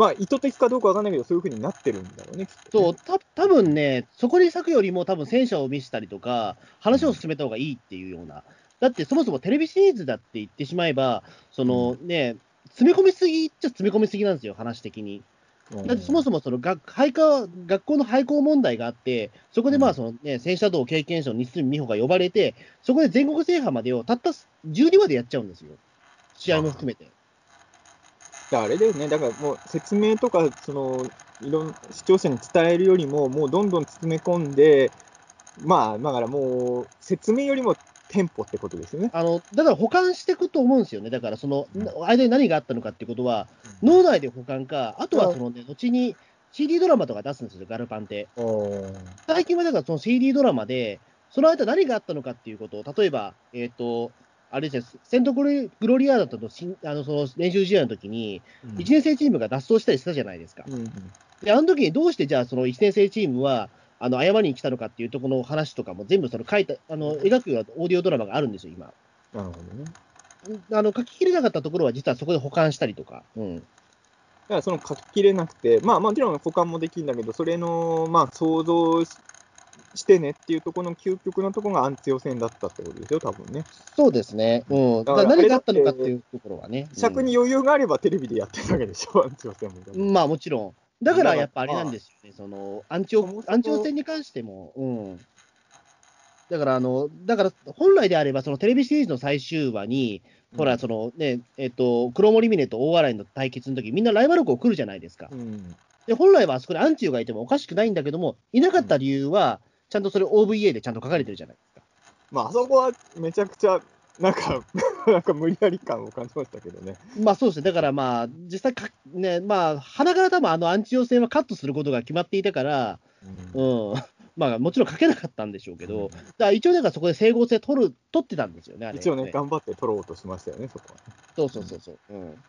Speaker 3: まあ、意図的かどうかわかんないけど、そういうふうになってるんだろうね、ね。
Speaker 2: そう、た多分ね、そこに咲くよりも、多分戦車を見せたりとか、話を進めた方がいいっていうような、だってそもそもテレビシリーズだって言ってしまえば、そのね、詰め込みすぎっちゃ詰め込みすぎなんですよ、話的に。だってそもそもその学配下学校の廃校問題があって、そこでまあその、ね、戦車道経験者の西住美穂が呼ばれて、そこで全国制覇までをたった12話でやっちゃうんですよ、試合も含めて。
Speaker 3: あれだよね、だからもう説明とか、そのいろん視聴者に伝えるよりも、もうどんどん詰め込んで、まあ、だからもう、説明よりもテンポってことですよね。
Speaker 2: あのだから保管していくと思うんですよね、だからその、間に何があったのかっていうことは、うん、脳内で保管か、あとはその、ね、後に CD ドラマとか出すんですよ、ガルパンって。最近はだからその CD ドラマで、その間何があったのかっていうことを、例えば、えっ、ー、と、あれですね、セントグロリアーダとのあのその練習試合の時に、1年生チームが脱走したりしたじゃないですか。うん、で、あの時にどうしてじゃあ、その1年生チームは、あの謝りに来たのかっていうところの話とかも全部その書いた、あの描くようなオーディオドラマがあるんですよ、今。
Speaker 3: なるほど
Speaker 2: ね。あの書ききれなかったところは、実はそこで保管したりとか。うん、だ
Speaker 3: からその書ききれなくて、まあもちろん保管もできるんだけど、それの、まあ想像してねっていうところの究極のところがアンチオ戦だったってことですよ、多分ね。
Speaker 2: そうですね。うん。だから何があったのかっていうところはね。
Speaker 3: 尺に余裕があればテレビでやってるわけでしょ、アンチオ戦
Speaker 2: も。まあもちろん。だからやっぱあれなんですよね、そのアンチオアンチオ戦に関しても、うん。だから、あの、だから本来であれば、そのテレビシリーズの最終話に、うん、ほら、そのね、えっ、と、黒森峰と大洗の対決の時みんなライバル校来るじゃないですか。
Speaker 3: うん、
Speaker 2: で、本来はあそこでアンチオがいてもおかしくないんだけども、いなかった理由は、ちゃんとそれ OVA でちゃんと書かれてるじゃないですか。
Speaker 3: まあ、あそこはめちゃくちゃ、なんか、[LAUGHS] なんか無理やり感を感じましたけどね。
Speaker 2: まあそうですね、だからまあ、実際か、ね、まあ、鼻から多分あのアンチ用戦はカットすることが決まっていたから、うん、うん、[LAUGHS] まあもちろん書けなかったんでしょうけど、うん、だから一応、だからそこで整合性取る取ってたんですよね、
Speaker 3: 一応ね、頑張って取ろうとしましたよね、そこは。
Speaker 2: そうそうそうそう。うん、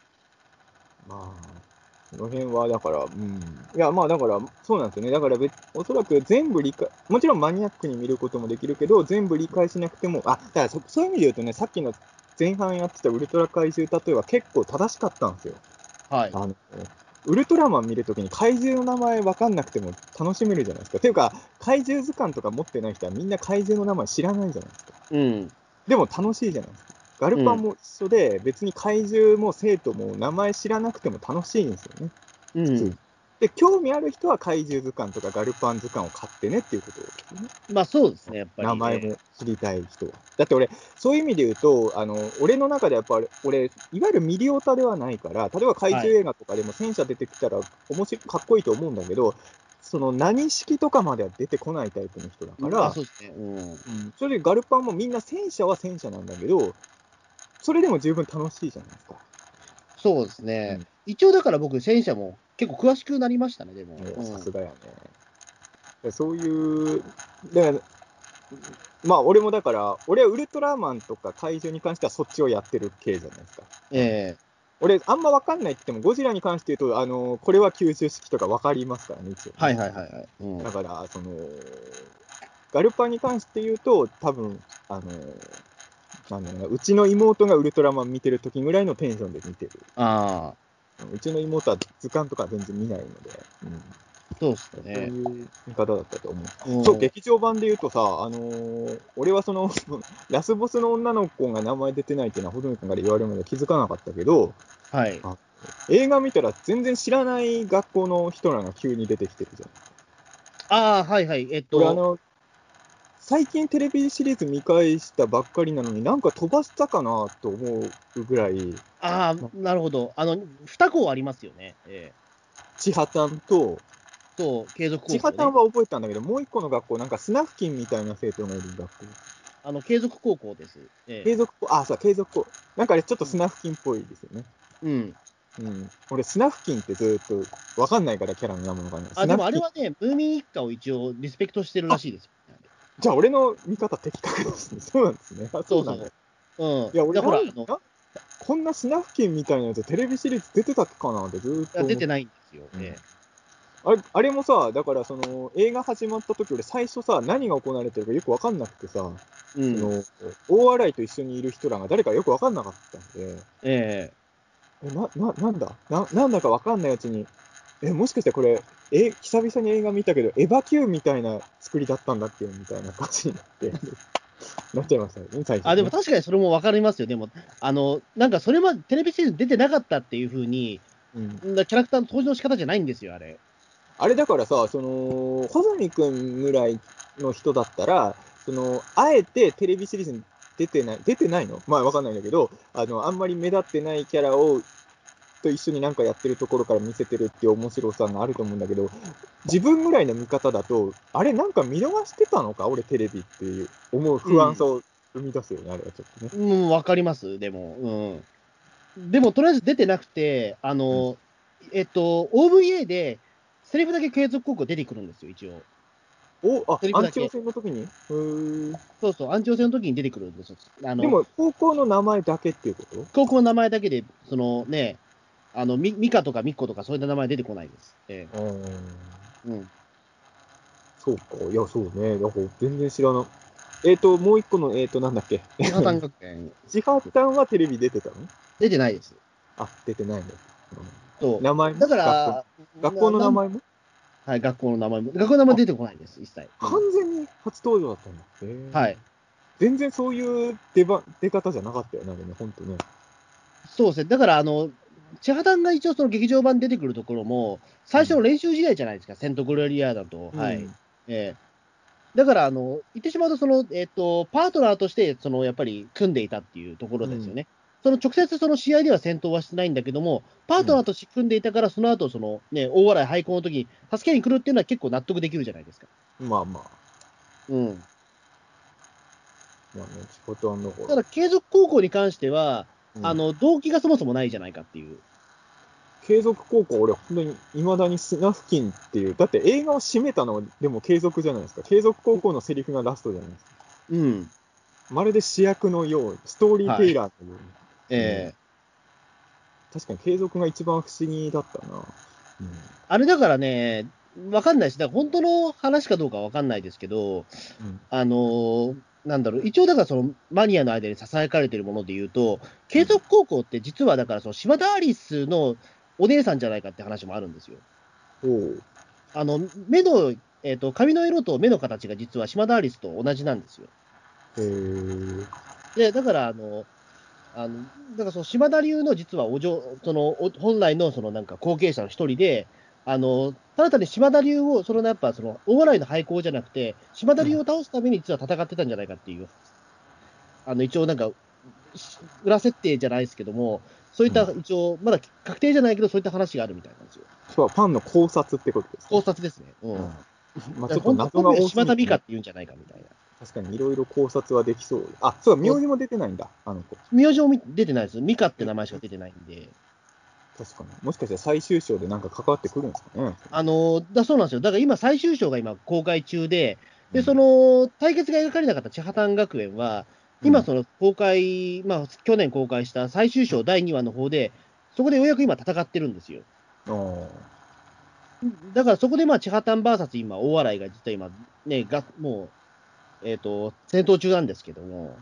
Speaker 3: まあその辺は、だから、うん。いや、まあだから、そうなんですよね。だからおそらく全部理解、もちろんマニアックに見ることもできるけど、全部理解しなくても、あ、だからそそういう意味で言うとね、さっきの前半やってたウルトラ怪獣例えば結構正しかったんですよ。
Speaker 2: はい。
Speaker 3: あのウルトラマン見るときに怪獣の名前分かんなくても楽しめるじゃないですか。ていうか、怪獣図鑑とか持ってない人はみんな怪獣の名前知らないじゃないですか。
Speaker 2: うん。
Speaker 3: でも楽しいじゃないですか。ガルパンも一緒で、うん、別に怪獣も生徒も名前知らなくても楽しいんですよね。
Speaker 2: うん、
Speaker 3: で、興味ある人は怪獣図鑑とかガルパン図鑑を買ってねっていうことですね。
Speaker 2: まあそうですね、やっぱり、
Speaker 3: ね、名前も知りたい人は。だって俺、そういう意味で言うと、あの俺の中でやっぱり、俺、いわゆるミリオタではないから、例えば怪獣映画とかでも戦車出てきたら、面白い、かっこいいと思うんだけど、その何式とかまでは出てこないタイプの人だから、
Speaker 2: そうですね。うん、
Speaker 3: それでガルパンもみんな戦車は戦車なんだけど、それでも十分楽しいじゃないですか。
Speaker 2: そうですね。うん、一応だから僕、戦車も結構詳しくなりましたね、でも。
Speaker 3: さすがやね。そういう、だから、まあ俺もだから、俺はウルトラマンとか怪獣に関してはそっちをやってる系じゃないですか。
Speaker 2: ええー
Speaker 3: 俺、あんま分かんないって言っても、ゴジラに関して言うと、あのこれは吸収式とか分かりますからね、一応。
Speaker 2: はいはいはい、はい、
Speaker 3: うん、だから、その、ガルパンに関して言うと、多分あのなんだろうちの妹がウルトラマン見てる時ぐらいのテンションで見てる。
Speaker 2: あ
Speaker 3: あ。うちの妹は図鑑とか全然見ないので。うん
Speaker 2: そうっすね。
Speaker 3: そういう見方だったと思う。そう、劇場版で言うとさ、あのー、俺はその、[LAUGHS] ラスボスの女の子が名前出てないっていうのは、ほとんどから言われるまで気づかなかったけど、
Speaker 2: はい。
Speaker 3: 映画見たら全然知らない学校の人らが急に出てきてるじゃん。
Speaker 2: ああ、はいはい。えっと。
Speaker 3: あの、最近テレビシリーズ見返したばっかりなのに、なんか飛ばしたかなと思うぐらい。
Speaker 2: ああ、なるほど。あの、2校ありますよね。え
Speaker 3: えー。千葉さんと、
Speaker 2: そう、継続
Speaker 3: 高校、ね。千葉さんは覚えたんだけど、もう一個の学校、なんかスナフキンみたいな生徒がいる学校。
Speaker 2: あの、継続高校です。
Speaker 3: え継続、あ、そう、継続高なんかあれ、ちょっとスナフキンっぽいですよね。
Speaker 2: うん。
Speaker 3: うん。俺、スナフキンってずっと、わかんないから、キャラの名前がね。
Speaker 2: あ、でもあれはね、ムーミン一家を一応リスペクトしてるらしいですよ。
Speaker 3: じゃあ、俺の見方的確ですね。そうなんですね。
Speaker 2: そうそう。うん。い
Speaker 3: や、俺、ほら、こんなスナフキンみたいなやつ、テレビシリーズ出てたかなってずっと。
Speaker 2: 出てないんですよ。ね、
Speaker 3: あれあれもさ、だからその映画始まった時俺最初さ、何が行われてるかよく分かんなくてさ、うん、その大洗と一緒にいる人らが誰かよく分かんなかったんで、
Speaker 2: え
Speaker 3: えな、な、なんだ？な、なんだか分かんないうちに、え、もしかしてこれ、え、久々に映画見たけど、エヴァ級みたいな作りだったんだっけ？みたいな感じになって。[LAUGHS] なっちゃいましたね、最初、ね、
Speaker 2: あでも確かにそれも分かりますよ、でも、あのなんかそれはテレビシリーズ出てなかったっていうふうに、うん、キャラクターの登場の仕方じゃないんですよ、あれ。
Speaker 3: あれだからさ、その、穂積君ぐらいの人だったら、その、あえてテレビシリーズに出てない、出てないの？まあわかんないんだけど、あの、あんまり目立ってないキャラを、と一緒になんかやってるところから見せてるっていう面白さがあると思うんだけど、自分ぐらいの見方だと、あれなんか見逃してたのか俺テレビっていう思う不安さを生み出すよね、うん、あれはちょっとね。
Speaker 2: うん、わかります、でも。うん。でも、とりあえず出てなくて、あの、うん、えっと、OVA で、セリフだけ継続高校出てくるんですよ、一応。
Speaker 3: お、あ、アンチオ戦の時に？
Speaker 2: そうそう、アンチオ戦の時に出てくるんですよ。
Speaker 3: あのでも、高校の名前だけっていうこと？
Speaker 2: 高校の名前だけで、そのね、あの、ミミカとかミッコとかそういった名前出てこないです。え
Speaker 3: えうん。そうか。いや、そうね。だから全然知らない。えっ、ー、と、もう一個の、えっ、ー、と、なんだっけ？
Speaker 2: 千葉丹学園。
Speaker 3: 千葉丹はテレビ出てたの？
Speaker 2: 出てないです。
Speaker 3: あ、出てないの。
Speaker 2: そう。
Speaker 3: 名前
Speaker 2: だから、
Speaker 3: 学校の名前も？
Speaker 2: はい、学校の名前も。学校の名前出てこないです、一切。
Speaker 3: 完全に初登場だったん
Speaker 2: だ。はい。
Speaker 3: 全然そういう出ば出方じゃなかったよね、ね、本当ね。
Speaker 2: そうですね。だから、あの、千葉丹が一応その劇場版出てくるところも、最初の練習試合じゃないですか、うん、セントグロリアだと。はい。えーだから、あの、言ってしまうと、その、えっ、ー、と、パートナーとして、その、やっぱり組んでいたっていうところですよね。その直接その試合では戦闘はしてないんだけども、パートナーとして組んでいたから、その後そのね、大笑い廃校の時に助けに来るっていうのは結構納得できるじゃないですか。
Speaker 3: まあまあ。
Speaker 2: うん。
Speaker 3: まあね、仕事の
Speaker 2: ただ、継続高校に関しては、うん、あの、動機がそもそもないじゃないかっていう。
Speaker 3: 継続高校、俺、本当にいまだにスナフキンっていう、だって映画を締めたのは、でも継続じゃないですか。継続高校のセリフがラストじゃないですか。
Speaker 2: うん。
Speaker 3: まるで主役のよう、ストーリーテイラーのように。はい
Speaker 2: ええ
Speaker 3: ー、確かに継続が一番不思議だったな。
Speaker 2: うん、あれだからね、わかんないです。だから本当の話かどうかわかんないですけど、うん、あのなんだろう、一応だからそのマニアの間に囁かれてるもので言うと、継続高校って実はだからその島田アリスのお姉さんじゃないかって話もあるんですよ。あの、目の、えっ、ー、と、髪の色と目の形が実は島田アリスと同じなんですよ。
Speaker 3: へ
Speaker 2: で、だから、あの、あの、だからその島田流の実はお嬢、その、本来のそのなんか後継者の一人で、あの、ただ単に島田流を、そのやっぱその、大笑いの廃校じゃなくて、島田流を倒すために実は戦ってたんじゃないかっていう、あの、一応なんか、裏設定じゃないですけども、そういった一応、まだ確定じゃないけど、そういった話があるみたいなんですよ。
Speaker 3: そう、ファンの考察ってことです
Speaker 2: か、考察ですね。うん。まあちょっと謎が多島田美香って言うんじゃないかみたいな。
Speaker 3: 確かにいろいろ考察はできそう。あ、そうだ、名字も出てないんだ、あの子。
Speaker 2: 名字も出てないです。ミカって名前しか出てないんで。
Speaker 3: 確かに。もしかしたら最終章でなんか関わってくるんですかね。
Speaker 2: あのだそうなんですよ。だから今、最終章が今公開中で、で、その、対決が描かれなかった千畑学園は、今、その公開、まあ、去年公開した最終章第2話の方で、そこでようやく今戦ってるんですよ。だからそこでまあ、千畑 VS 今、大洗が実は今、ね、がもう、えっ、ー、と、戦闘中なんですけども。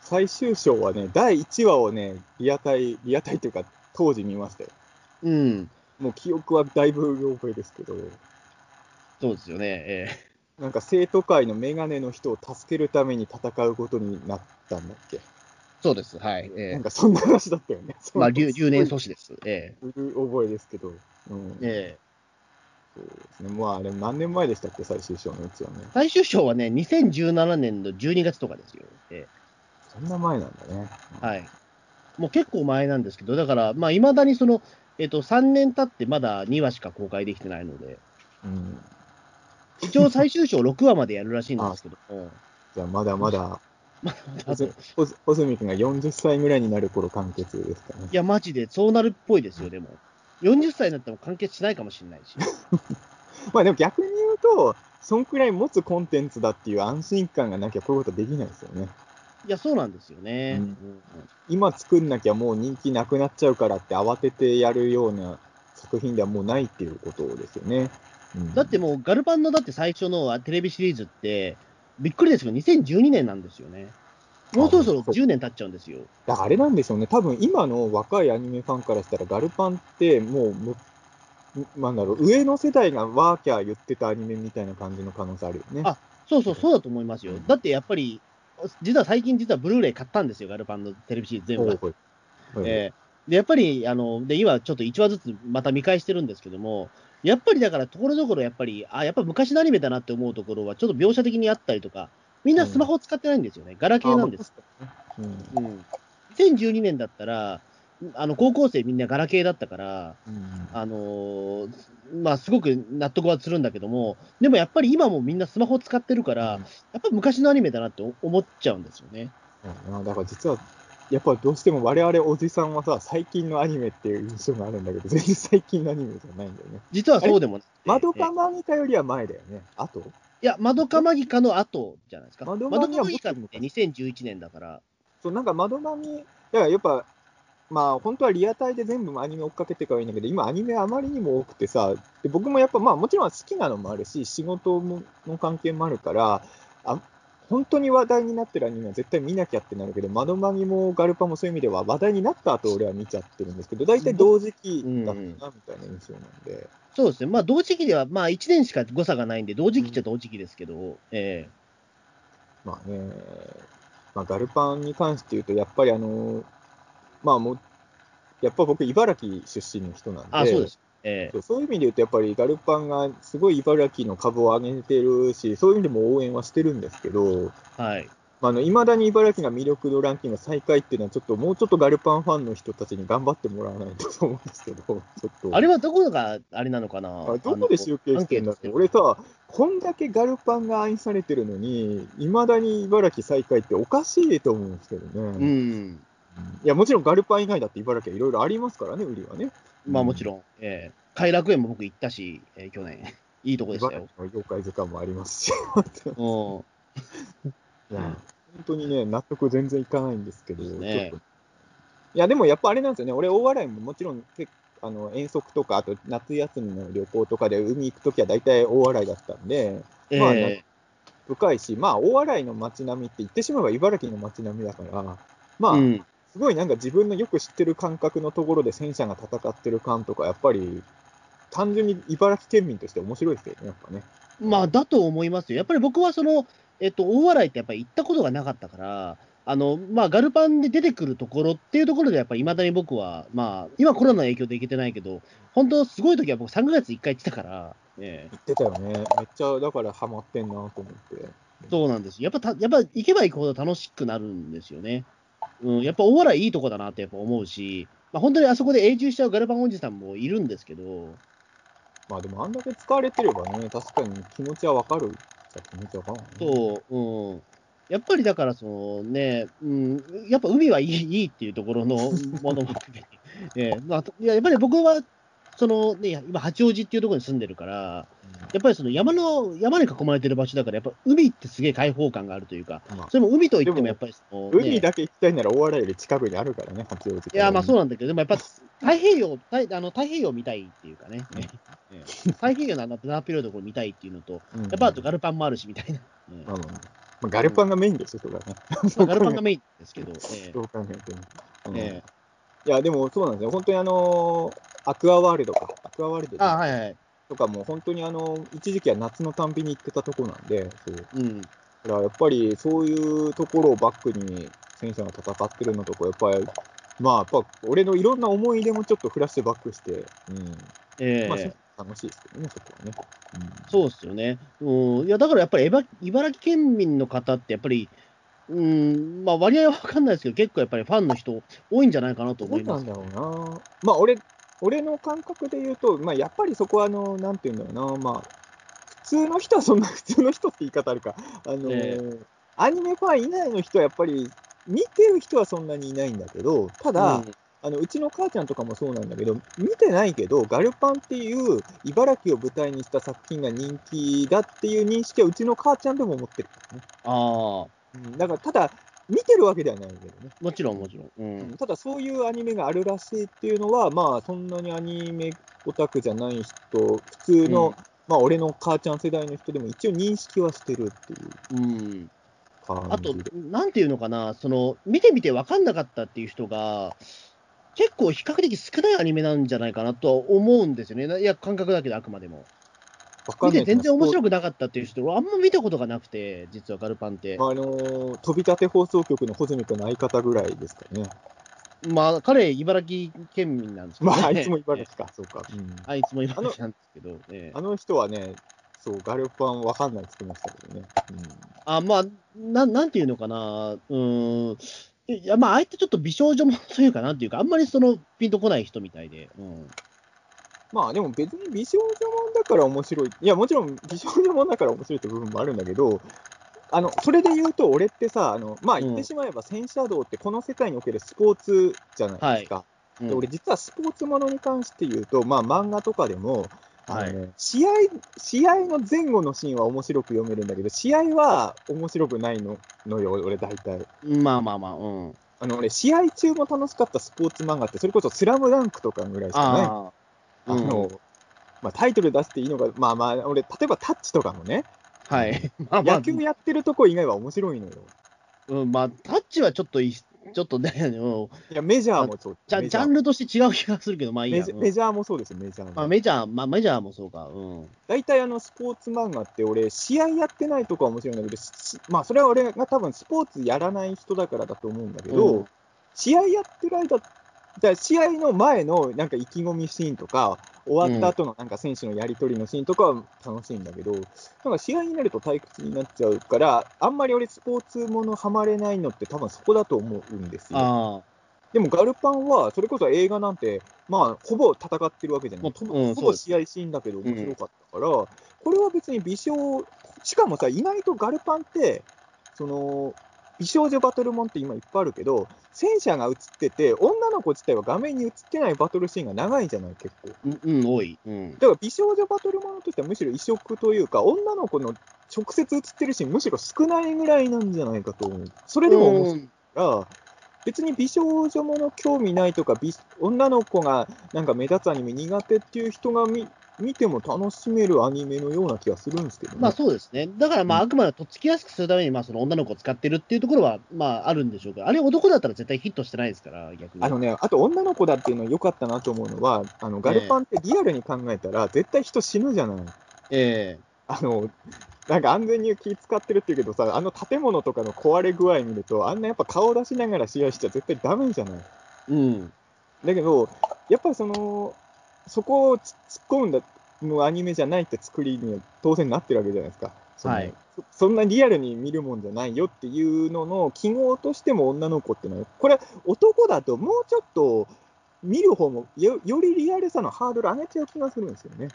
Speaker 3: 最終章はね、第1話をね、リアタイ、リアタイというか、当時見ましたよ。
Speaker 2: うん。
Speaker 3: もう記憶はだいぶ覚えですけど。
Speaker 2: そうですよね。え
Speaker 3: えー、なんか生徒会のメガネの人を助けるために戦うことになったんだっけ？
Speaker 2: そうです。はい。
Speaker 3: えー、なんかそんな話だったよね。[LAUGHS]
Speaker 2: まあ、留年阻止です。え
Speaker 3: えー。覚えですけど。
Speaker 2: うん、ええ
Speaker 3: ー、そうですね。まあ、あれ何年前でしたっけ、最終章のやつはね。
Speaker 2: 最終章はね、2017年の12月とかですよ。え
Speaker 3: えー、そんな前なんだね。
Speaker 2: はい。もう結構前なんですけど、だから、まあ、いまだにその、えっ、と、3年経ってまだ2話しか公開できてないので、
Speaker 3: うん、
Speaker 2: 一応最終章6話までやるらしいんですけども。
Speaker 3: じゃあ、まだまだ、穂積君が40歳ぐらいになる頃完結ですかね。
Speaker 2: いや、マジで、そうなるっぽいですよ、でも。40歳になっても完結しないかもしれないし。[LAUGHS]
Speaker 3: まあでも逆に言うと、そんくらい持つコンテンツだっていう安心感がなきゃこういうことできないですよね。
Speaker 2: いや、そうなんですよね。うん、
Speaker 3: 今作んなきゃもう人気なくなっちゃうからって慌ててやるような作品ではもうないっていうことですよね。
Speaker 2: うん、だってもう、ガルパンのだって最初のテレビシリーズって、びっくりですけど、2012年なんですよね。もうそろそろ10年経っちゃうんですよ。
Speaker 3: あれなんでしょうね、多分今の若いアニメファンからしたら、ガルパンってもうなんだろう、上の世代がワーキャー言ってたアニメみたいな感じの可能性あるよね。
Speaker 2: あそうそう、そうだと思いますよ。だってやっぱり、実は最近、実はブルーレイ買ったんですよ、ガルパンのテレビシリーズ全部。はい。えー、でやっぱりあので、今ちょっと1話ずつまた見返してるんですけども、やっぱりだから、ところどころやっぱり、あやっぱ昔のアニメだなって思うところは、ちょっと描写的にあったりとか、みんなスマホ使ってないんですよね、うん、ガラケーなんです。うん、うん、2012年だったら、あの高校生みんなガラケーだったから、うん、あのー、まあ、すごく納得はするんだけども、でもやっぱり今もみんなスマホ使ってるから、やっぱ昔のアニメだなって思っちゃうんですよね。
Speaker 3: うん、だから実は、やっぱどうしても我々おじさんはさ、最近のアニメっていう印象があるんだけど、全然最近のアニメじゃないんだよね。
Speaker 2: 実はそうでも
Speaker 3: 窓かマギカよりは前だよね。あと
Speaker 2: いや、窓かマギカの後じゃないですか。窓かマギカって2011年だから。
Speaker 3: そう、なんか窓マギ、だからやっぱ、まあ本当はリアタイで全部アニメ追っかけてからいいんだけど、今アニメあまりにも多くてさ、で僕もやっぱまあもちろん好きなのもあるし、仕事の関係もあるから、あ本当に話題になってるアニメは絶対見なきゃってなるけど、窓マギもガルパもそういう意味では話題になった後俺は見ちゃってるんですけど、大体同時期だったなみたいな印象なんで。うん
Speaker 2: そうですね、まあ、同時期では、まあ、1年しか誤差がないんで、同時期っちゃ同時期ですけど、うん、え。
Speaker 3: ー、まあね、まあ、ガルパンに関して言うと、やっぱりあの、まあもう、やっぱ僕、茨城出身の人なんで、
Speaker 2: あそうですえ
Speaker 3: ー、そういう意味で言うと、やっぱりガルパンがすごい茨城の株を上げてるし、そういう意味でも応援はしてるんですけど、
Speaker 2: はい。
Speaker 3: まあ、の未だに茨城が魅力度ランキング最下位っていうのは、ちょっともうちょっとガルパンファンの人たちに頑張ってもらわないと思うんですけど、[LAUGHS] ちょっと。
Speaker 2: あれはどこがあれなのかな？
Speaker 3: あどこで集計してんだって俺さ、こんだけガルパンが愛されてるのに、いまだに茨城最下位っておかしいと思うんですけどね。
Speaker 2: うん。
Speaker 3: いや、もちろんガルパン以外だって茨城はいろいろありますからね、売りはね。
Speaker 2: まあもちろん、えー、偕楽園も僕行ったし、えー、去年。[LAUGHS] いいとこでしたよ。
Speaker 3: 妖怪図鑑もありますし。[LAUGHS] [LAUGHS] 本当にね、納得全然いかないんですけど、
Speaker 2: ね、
Speaker 3: いや、でもやっぱあれなんですよね、俺、大笑いももちろん、あの遠足とか、あと夏休みの旅行とかで海行くときは大体大笑いだったんで、
Speaker 2: えー、まあ、
Speaker 3: 深いし、まあ、大洗の街並みって言ってしまえば茨城の街並みだから、まあ、うん、すごいなんか自分のよく知ってる感覚のところで戦車が戦ってる感とか、やっぱり単純に茨城県民として面白いですよね、やっぱね。
Speaker 2: まあ、だと思いますよ。やっぱり僕はその、えっと、大洗ってやっぱり行ったことがなかったから、あの、まあ、ガルパンで出てくるところっていうところで、やっぱりいまだに僕は、まあ、今コロナの影響で行けてないけど、本当すごい時は僕3ヶ月1回行ってたから、
Speaker 3: え行ってたよね。めっちゃ、だからハマってんなと思って。
Speaker 2: そうなんです。やっぱた、やっぱ行けば行くほど楽しくなるんですよね。うん、やっぱ大洗いいとこだなってやっぱ思うし、まあ、本当にあそこで永住しちゃうガルパンおじさんもいるんですけど、
Speaker 3: まあでもあんだけ使われてればね、確かに気持ちはわかる気持ちわかんない、
Speaker 2: そう、うん。やっぱりだからそのね、うん、やっぱ海はいいいいっていうところのものも含め [LAUGHS] まあ、やっぱり僕はそのね、今、八王子っていうところに住んでるから、やっぱりその山の、山に囲まれてる場所だから、やっぱ海ってすげえ開放感があるというか、まあ、それも海といってもやっぱりそ
Speaker 3: の、ね、海だけ行きたいなら大洗より近くにあるからね、八王子。
Speaker 2: いや、まあそうなんだけど、でもやっぱ太平洋、太あの太平洋見たいっていうかね、[LAUGHS] 太平洋のあのナーピロード見たいっていうのと、やっぱあとガルパンもあるしみたいな。まあま
Speaker 3: あ、ガルパンがメインですよ、それはね。
Speaker 2: ガルパンがメインですけど。
Speaker 3: そう考えても。えいや、でもそうなんですよ。本当にあのー、アクアワールドか。アクアワールド
Speaker 2: あ、はいはい。
Speaker 3: とかも本当にあの、一時期は夏のたんびに行ってたとこなんで、そう。うん。だからやっぱりそういうところをバックに選手が戦ってるのとか、やっぱり、まあ、やっぱ俺のいろんな思い出もちょっとフラッシュバックして、うん。ええー、まあ、楽しいですけどね、そこはね。
Speaker 2: うん、そうですよね。うん。いや、だからやっぱり茨城県民の方ってやっぱり、うん、まあ割合は分かんないですけど、結構やっぱりファンの人多いんじゃないかなと思います。
Speaker 3: そうなんだろうな。まあ俺、俺の感覚で言うと、まあやっぱりそこはあの、なんていうんだろうな、まあ、普通の人はそんな普通の人って言い方あるか。あのーえー、アニメファン以外の人はやっぱり、見てる人はそんなにいないんだけど、ただ、うんあのうちの母ちゃんとかもそうなんだけど、見てないけど、ガルパンっていう茨城を舞台にした作品が人気だっていう認識はうちの母ちゃんでも持ってる、ね。ああ。うん、だから、ただ、見てるわけではないけどね。
Speaker 2: もちろん、もちろん。
Speaker 3: うん、ただ、そういうアニメがあるらしいっていうのは、まあ、そんなにアニメオタクじゃない人、普通の、うん、まあ、俺の母ちゃん世代の人でも一応認識はしてるっていう。うん
Speaker 2: あと、なんていうのかな、その見てみて分かんなかったっていう人が、結構比較的少ないアニメなんじゃないかなとは思うんですよね。いや、感覚だけど、あくまでも。見て全然面白くなかったっていう人、あんま見たことがなくて、実はガルパンって。
Speaker 3: あのー、飛び立て放送局の穂積君の相方ぐらいですかね。
Speaker 2: まあ、彼、茨城県民なんですけど、
Speaker 3: ね、まあ、あいつも茨城か、そうか。
Speaker 2: うん、あいつも茨城なんですけど、
Speaker 3: えあの人はね、そう、ガルパンわかんないって言ってましたけどね。うん、
Speaker 2: あ、まあ、ななんていうのかな、うん、いや、まあ、相手ちょっと美少女もというか、なんていうか、あんまりそのピンとこない人みたいで。うん
Speaker 3: まあでも別に美少女もんだから面白い。いや、もちろん美少女もんだから面白いって部分もあるんだけど、あの、それで言うと、俺ってさ、あの、まあ言ってしまえば戦車道ってこの世界におけるスポーツじゃないですか。はいうん、で俺実はスポーツものに関して言うと、まあ漫画とかでも、あの、はい、試合、試合の前後のシーンは面白く読めるんだけど、試合は面白くないののよ、俺大体。
Speaker 2: まあまあまあ、うん。
Speaker 3: あの、俺、試合中も楽しかったスポーツ漫画って、それこそスラムダンクとかぐらいしかない。あの、まあ、タイトル出していいのか、まあまあ、俺、例えばタッチとかもね、
Speaker 2: はい。
Speaker 3: まあまあ、野球やってるとこ以外は面白いのよ。
Speaker 2: うん、まあ、タッチはちょっとい、ちょっとね、
Speaker 3: いや、メジャーもそう。
Speaker 2: ジャジャンルとして違う気がするけど、まあいいや。
Speaker 3: メジャーもそうですよ、メジャーも。
Speaker 2: まあ、メジャー、まあ、メジャーもそうか。うん。
Speaker 3: 大体、あの、スポーツ漫画って、俺、試合やってないとこは面白いんだけど、まあ、それは俺が多分、スポーツやらない人だからだと思うんだけど、うん、試合やってる間じゃ試合の前のなんか意気込みシーンとか、終わった後のなんか選手のやり取りのシーンとかは楽しいんだけど、なんか試合になると退屈になっちゃうから、あんまり俺、スポーツものはまれないのって、多分そこだと思うんですよ。でもガルパンは、それこそ映画なんて、まあ、ほぼ戦ってるわけじゃない、うん、ほぼ試合シーンだけど面白かったから、うん、これは別に美少、しかもさ、意外とガルパンって、その美少女バトルモンって今いっぱいあるけど、戦車が映ってて、女の子自体は画面に映ってないバトルシーンが長いじゃない、結構。
Speaker 2: うん、多い。うん、
Speaker 3: だから美少女バトルものとしてはむしろ異色というか、女の子の直接映ってるシーン、むしろ少ないぐらいなんじゃないかと思う。それでも面白いから、別に美少女もの興味ないとか、女の子がなんか目立つアニメ苦手っていう人が見見ても楽しめるアニメのような気がするんですけどね。
Speaker 2: まあそうですね。だからまあ、あくまでとっつきやすくするために、まあその女の子を使ってるっていうところは、まああるんでしょうけど、あれ男だったら絶対ヒットしてないですから、逆に。
Speaker 3: あのね、あと女の子だっていうのは良かったなと思うのは、あのガルパンってリアルに考えたら、絶対人死ぬじゃない。ええー、あの、なんか安全に気使ってるっていうけどさ、あの建物とかの壊れ具合見ると、あんなやっぱ顔出しながら試合しちゃ絶対ダメじゃない。うん。だけど、やっぱりその、そこを突っ込むんだのアニメじゃないって作りには当然なってるわけじゃないですか。はい、そそんなリアルに見るもんじゃないよっていうのの記号としても女の子っていうのは、これ、男だともうちょっと見る方もよよりリアルさのハードル上げちゃう気がするんですよね。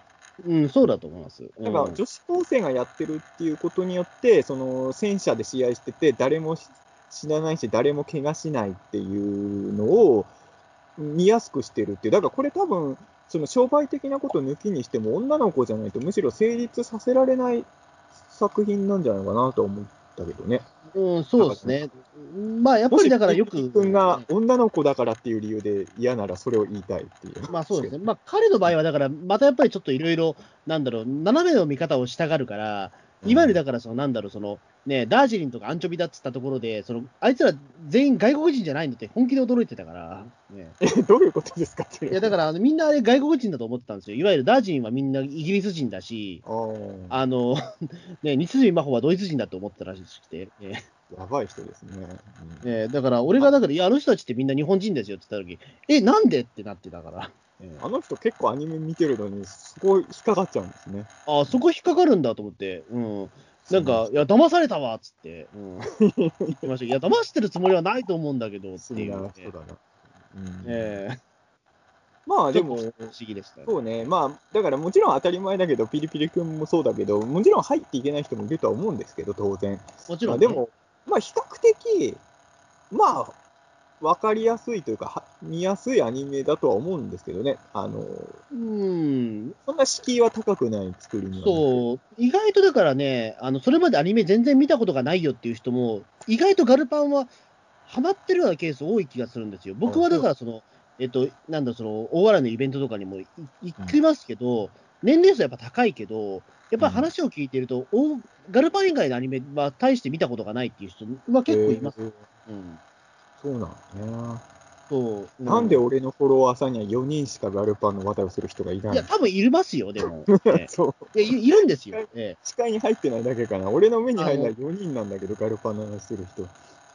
Speaker 2: うん、そうだと思います。
Speaker 3: なんか女子高生がやってるっていうことによって、その戦車で試合してて、誰も死なないし、誰も怪我しないっていうのを見やすくしてるっていう、だからこれ多分、その商売的なこと抜きにしても、女の子じゃないとむしろ成立させられない作品なんじゃないかなと思ったけどね。
Speaker 2: うん、そうですね。まあ、やっぱりだからよく。
Speaker 3: 君が女の子だからっていう理由で嫌ならそれを言いたいっていう。
Speaker 2: まあそうですね。まあ彼の場合はだから、またやっぱりちょっといろいろ、なんだろう、斜めの見方をしたがるから、いわゆるだから、そのなんだろう、その、ね、ダージリンとかアンチョビだっつったところで、そのあいつら全員外国人じゃないんだって本気で驚いてたから。
Speaker 3: ね、え、どういうことですか
Speaker 2: いや、だからあのみんなあれ外国人だと思ってたんですよ。いわゆるダージリンはみんなイギリス人だし、あの、ね、日水真帆はドイツ人だと思ってたらしくて。ね
Speaker 3: やばい人ですね。
Speaker 2: うん、えー、だから、俺がだから、いや、あの人たちってみんな日本人ですよって言った時え、なんでってなってたから。
Speaker 3: あの人結構アニメ見てるのに、すごい引っかかっちゃうんですね。
Speaker 2: あそこ引っかかるんだと思って。うん。なんか、いや、騙されたわっつって、うん、[LAUGHS] 言ってましたいや、騙してるつもりはないと思うんだけどっていう、ね。そうだな。うん、えー
Speaker 3: まあでも、不
Speaker 2: 思議でした、
Speaker 3: ね、そうね、まあ、だからもちろん当たり前だけど、ピリピリ君もそうだけど、もちろん入っていけない人もいるとは思うんですけど、当然。
Speaker 2: もちろ
Speaker 3: ん、ね、まあ、でも、まあ比較的、まあ、分かりやすいというか、見やすいアニメだとは思うんですけどね。あの、
Speaker 2: うん。
Speaker 3: そんな敷居は高くない作りに
Speaker 2: そう。意外とだからね、あの、それまでアニメ全然見たことがないよっていう人も、意外とガルパンはハマってるようなケース多い気がするんですよ。僕はだからその、えっと、なんだ、その、大笑いのイベントとかにも行きますけど、うん、年齢層やっぱ高いけど、やっぱり話を聞いてると、うん、ガルパン以外のアニメは大して見たことがないっていう人は結構います。えー、うん。
Speaker 3: そうなんね。そう、なんで俺のフォロワーさんには4人しかガルパンの話題をする人がいないい
Speaker 2: や、多分いますよ、でも。[LAUGHS]
Speaker 3: そ
Speaker 2: う。いいるんですよ、え
Speaker 3: 視界に入ってないだけかな。俺の目に入らない4人なんだけど、ガルパンの話する人。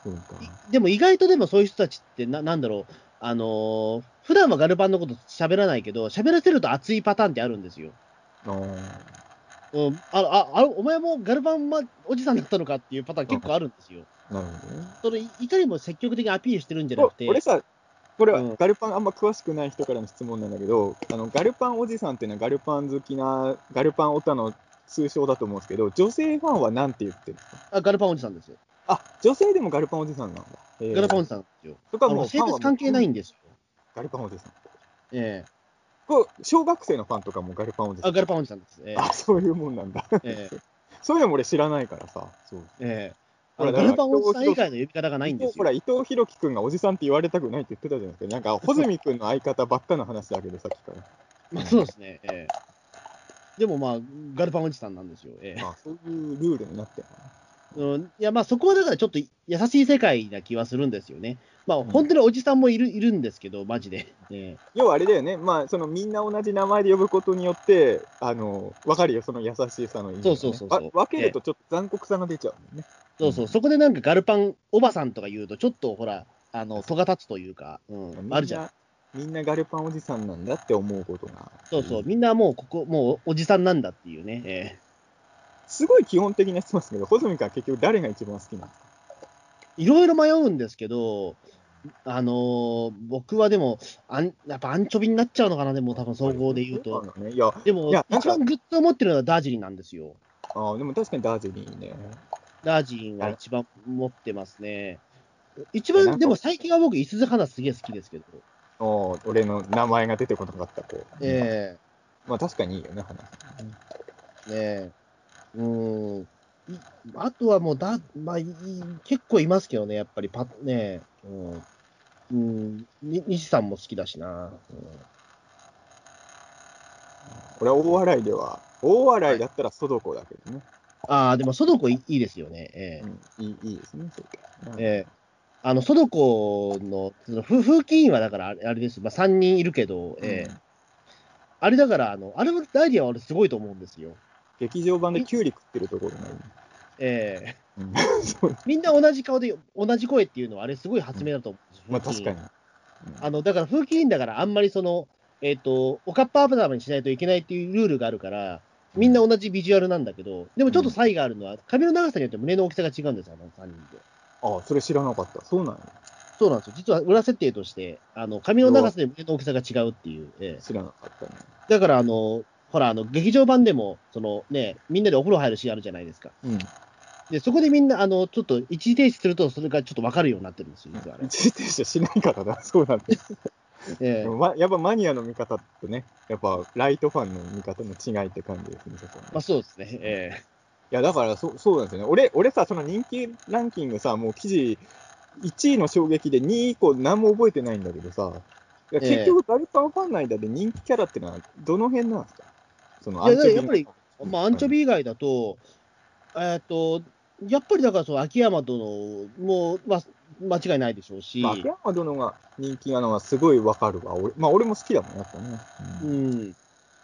Speaker 2: うんかでも意外とでもそういう人たちってな、なんだろう、あのー、普段はガルパンのこと喋らないけど、喋らせると熱いパターンってあるんですよ。あうん、あああお前もガルパン、ま、おじさんだったのかっていうパターン結構あるんですよ。
Speaker 3: なるほどね。
Speaker 2: それいかにも積極的にアピールしてるんじゃなくて。
Speaker 3: 俺さ、これはガルパンあんま詳しくない人からの質問なんだけど、あのガルパンおじさんっていうのはガルパン好きな、ガルパンオタの通称だと思うんですけど、女性ファンは何て言ってるんですか
Speaker 2: あガルパンおじさんですよ。
Speaker 3: あ、女性でもガルパンおじさんなんだ。
Speaker 2: えー、ガルパンおじさんですよ。そこはもう性別関係ないんですよ。
Speaker 3: ガルパンおじさん。
Speaker 2: ええー
Speaker 3: こう小学生のファンとかもガルパンおじさん。
Speaker 2: あ、ガルパンおじさんです。
Speaker 3: えー、あ、そういうもんなんだ。えー、[LAUGHS] そういうのも俺知らないからさ。そう
Speaker 2: ええほら、ガルパンおじさん以外の呼び方がないんですよ。
Speaker 3: ほら、伊藤弘樹君がおじさんって言われたくないって言ってたじゃないですか。なんか、穂積君の相方ばっかの話だけど、さっきから。
Speaker 2: まあ、そうですね。えー、でもまあ、ガルパンおじさんなんですよ。え
Speaker 3: ー、あそういうルールになってる
Speaker 2: のうん、いや、まあそこはだからちょっと優しい世界な気はするんですよね。まあ本当におじさんもいる,、いるんですけど、マジで。ね、
Speaker 3: 要はあれだよね、まあそのみんな同じ名前で呼ぶことによって、あの分かるよ、その優しさの意味、ね、
Speaker 2: そうそうそうそう
Speaker 3: 分けるとちょっと残酷さが出ちゃうもんね。
Speaker 2: そうそう、そこでなんかガルパンおばさんとか言うと、ちょっとほら、あの、戸が立つというか、うん、あるじゃん。
Speaker 3: みんなガルパンおじさんなんだって思うことが。
Speaker 2: そうそう、みんなもうここ、もうおじさんなんだっていうね。えー
Speaker 3: すごい基本的な質問ですけど、穂積君は結局誰が一番好きなんですか
Speaker 2: いろいろ迷うんですけど、あのー、僕はでもあん、やっぱアンチョビになっちゃうのかな、でも多分総合で言うと。
Speaker 3: ね、いや
Speaker 2: でも、一番グッと思ってるのはダージリンなんですよ。
Speaker 3: ああ、でも確かにダージリンね。
Speaker 2: ダージリンは一番持ってますね。一番、でも最近は僕、いすず花すげえ好きですけど。
Speaker 3: お俺の名前が出てこなかった子。
Speaker 2: ええ
Speaker 3: ー、まあ確かにいいよね、花。ね
Speaker 2: え。うん。あとはもうだ、まあ、結構いますけどね、やっぱりパ、ね、うん、うん、西さんも好きだしな。うん、
Speaker 3: これは大笑いでは、大笑いだったらソドコだけどね。
Speaker 2: ああ、でもソドコいいですよね。え
Speaker 3: ー、うん、いいいいですね、そう
Speaker 2: えー、あの、ソドコの、その風風紀委員はだからあれです、まあ、3人いるけど、えー、うん、あれだから、あの、あれのアイディアは俺すごいと思うんですよ。
Speaker 3: 劇場版でキュウリ食ってるところがいい。
Speaker 2: ええー、[LAUGHS] みんな同じ顔で同じ声っていうのは、あれすごい発明だと思うんです
Speaker 3: よ。まあ確かに。
Speaker 2: あのだから、風紀委員だから、あんまりその、えっ、ー、と、おかっぱアブダムにしないといけないっていうルールがあるから、みんな同じビジュアルなんだけど、でもちょっと差異があるのは、髪の長さによって胸の大きさが違うんですよ、あの3人で。
Speaker 3: ああ、それ知らなかった。そうなんや。
Speaker 2: そうなんですよ。実は裏設定として、あの髪の長さで胸の大きさが違うっていう。
Speaker 3: ええ、知らなかったね。
Speaker 2: だから、あの、ほら、あの、劇場版でも、そのね、みんなでお風呂入るシーンあるじゃないですか。
Speaker 3: うん。
Speaker 2: で、そこでみんな、あの、ちょっと一時停止すると、それがちょっと分かるようになってるんですよ、実はあれ。
Speaker 3: 一時停止しないからな、[LAUGHS] そうなんです。
Speaker 2: ええ
Speaker 3: まやっぱマニアの見方とね、やっぱライトファンの見方の違いって感じですね、そこはね
Speaker 2: まあそうですね。え
Speaker 3: いや、だからそそうなんですよね。俺、俺さ、その人気ランキングさ、もう記事、1位の衝撃で2位以降何も覚えてないんだけどさ、いや
Speaker 2: ええ
Speaker 3: 結局、ダルパンファンの間で人気キャラってのはどの辺なんですか？その
Speaker 2: いや
Speaker 3: アンチョビ
Speaker 2: やっぱりえまあ、アンチョビ以外だと、えっ、と、やっぱりだから、その秋山殿も、まあ、間違いないでしょうし、
Speaker 3: まあ、秋山殿が人気なのはすごいわかるわ。俺,、まあ、俺も好きだもん、やっぱね。
Speaker 2: う
Speaker 3: うん
Speaker 2: ん、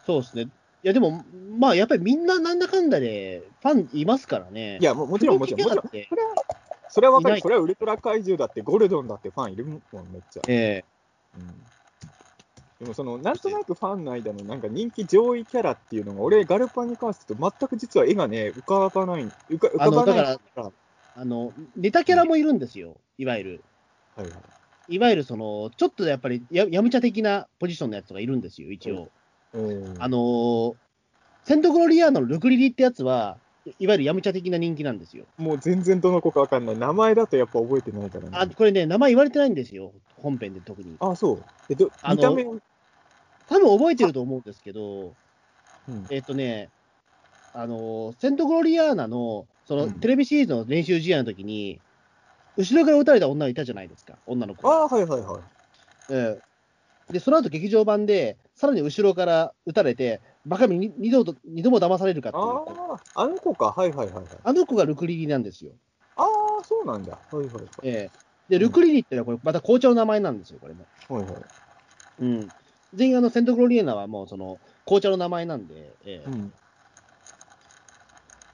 Speaker 2: そうですね。いや、でも、まあ、やっぱりみんななんだかんだでファンいますからね。
Speaker 3: いや、ももちろん、もちろん、もちろん、それは、それはわかる。それはウルトラ怪獣だって、ゴルドンだってファンいるもん、めっちゃ。
Speaker 2: え
Speaker 3: うんでもその、なんとなくファンの間のなんか人気上位キャラっていうのが、俺、ガルパンに関してと全く実は絵がね、浮かばない、浮か浮かばない
Speaker 2: あのだ
Speaker 3: から、は
Speaker 2: あの、ネタキャラもいるんですよ、いわゆる。
Speaker 3: いはい。
Speaker 2: いわゆるその、ちょっとやっぱりや、やむちゃ的なポジションのやつがいるんですよ、一応。
Speaker 3: うん
Speaker 2: あのーセントグロリアーナのルクリリってやつは、いわゆるやむちゃ的な人気なんですよ。
Speaker 3: もう全然どの子かわかんない。名前だとやっぱ覚えてないからね。
Speaker 2: あ、これね、名前言われてないんですよ、本編で特に。
Speaker 3: あ、そう。えど見た目、
Speaker 2: 多分覚えてると思うんですけど、
Speaker 3: うん
Speaker 2: えっ、とね、あのーセントグロリアーナの、その、
Speaker 3: うん
Speaker 2: テレビシリーズの練習試合の時に、後ろから撃たれた女がいたじゃないですか、女の子。
Speaker 3: あはいはいはい。
Speaker 2: ええで、その後劇場版で、さらに後ろから撃たれて、バカみに二度と二度も騙されるかっていう。
Speaker 3: ああ、あの子か。はいはいはいはい。
Speaker 2: あの子がルクリリなんですよ。
Speaker 3: ああ、そうなんだ。はいはいはい。
Speaker 2: ええで、ルクリリってのはこれ、また紅茶の名前なんですよ、これも。
Speaker 3: はいはい。
Speaker 2: うん。全員あの、セントグロリエナはもう、その、紅茶の名前なんで、ええ
Speaker 3: うん。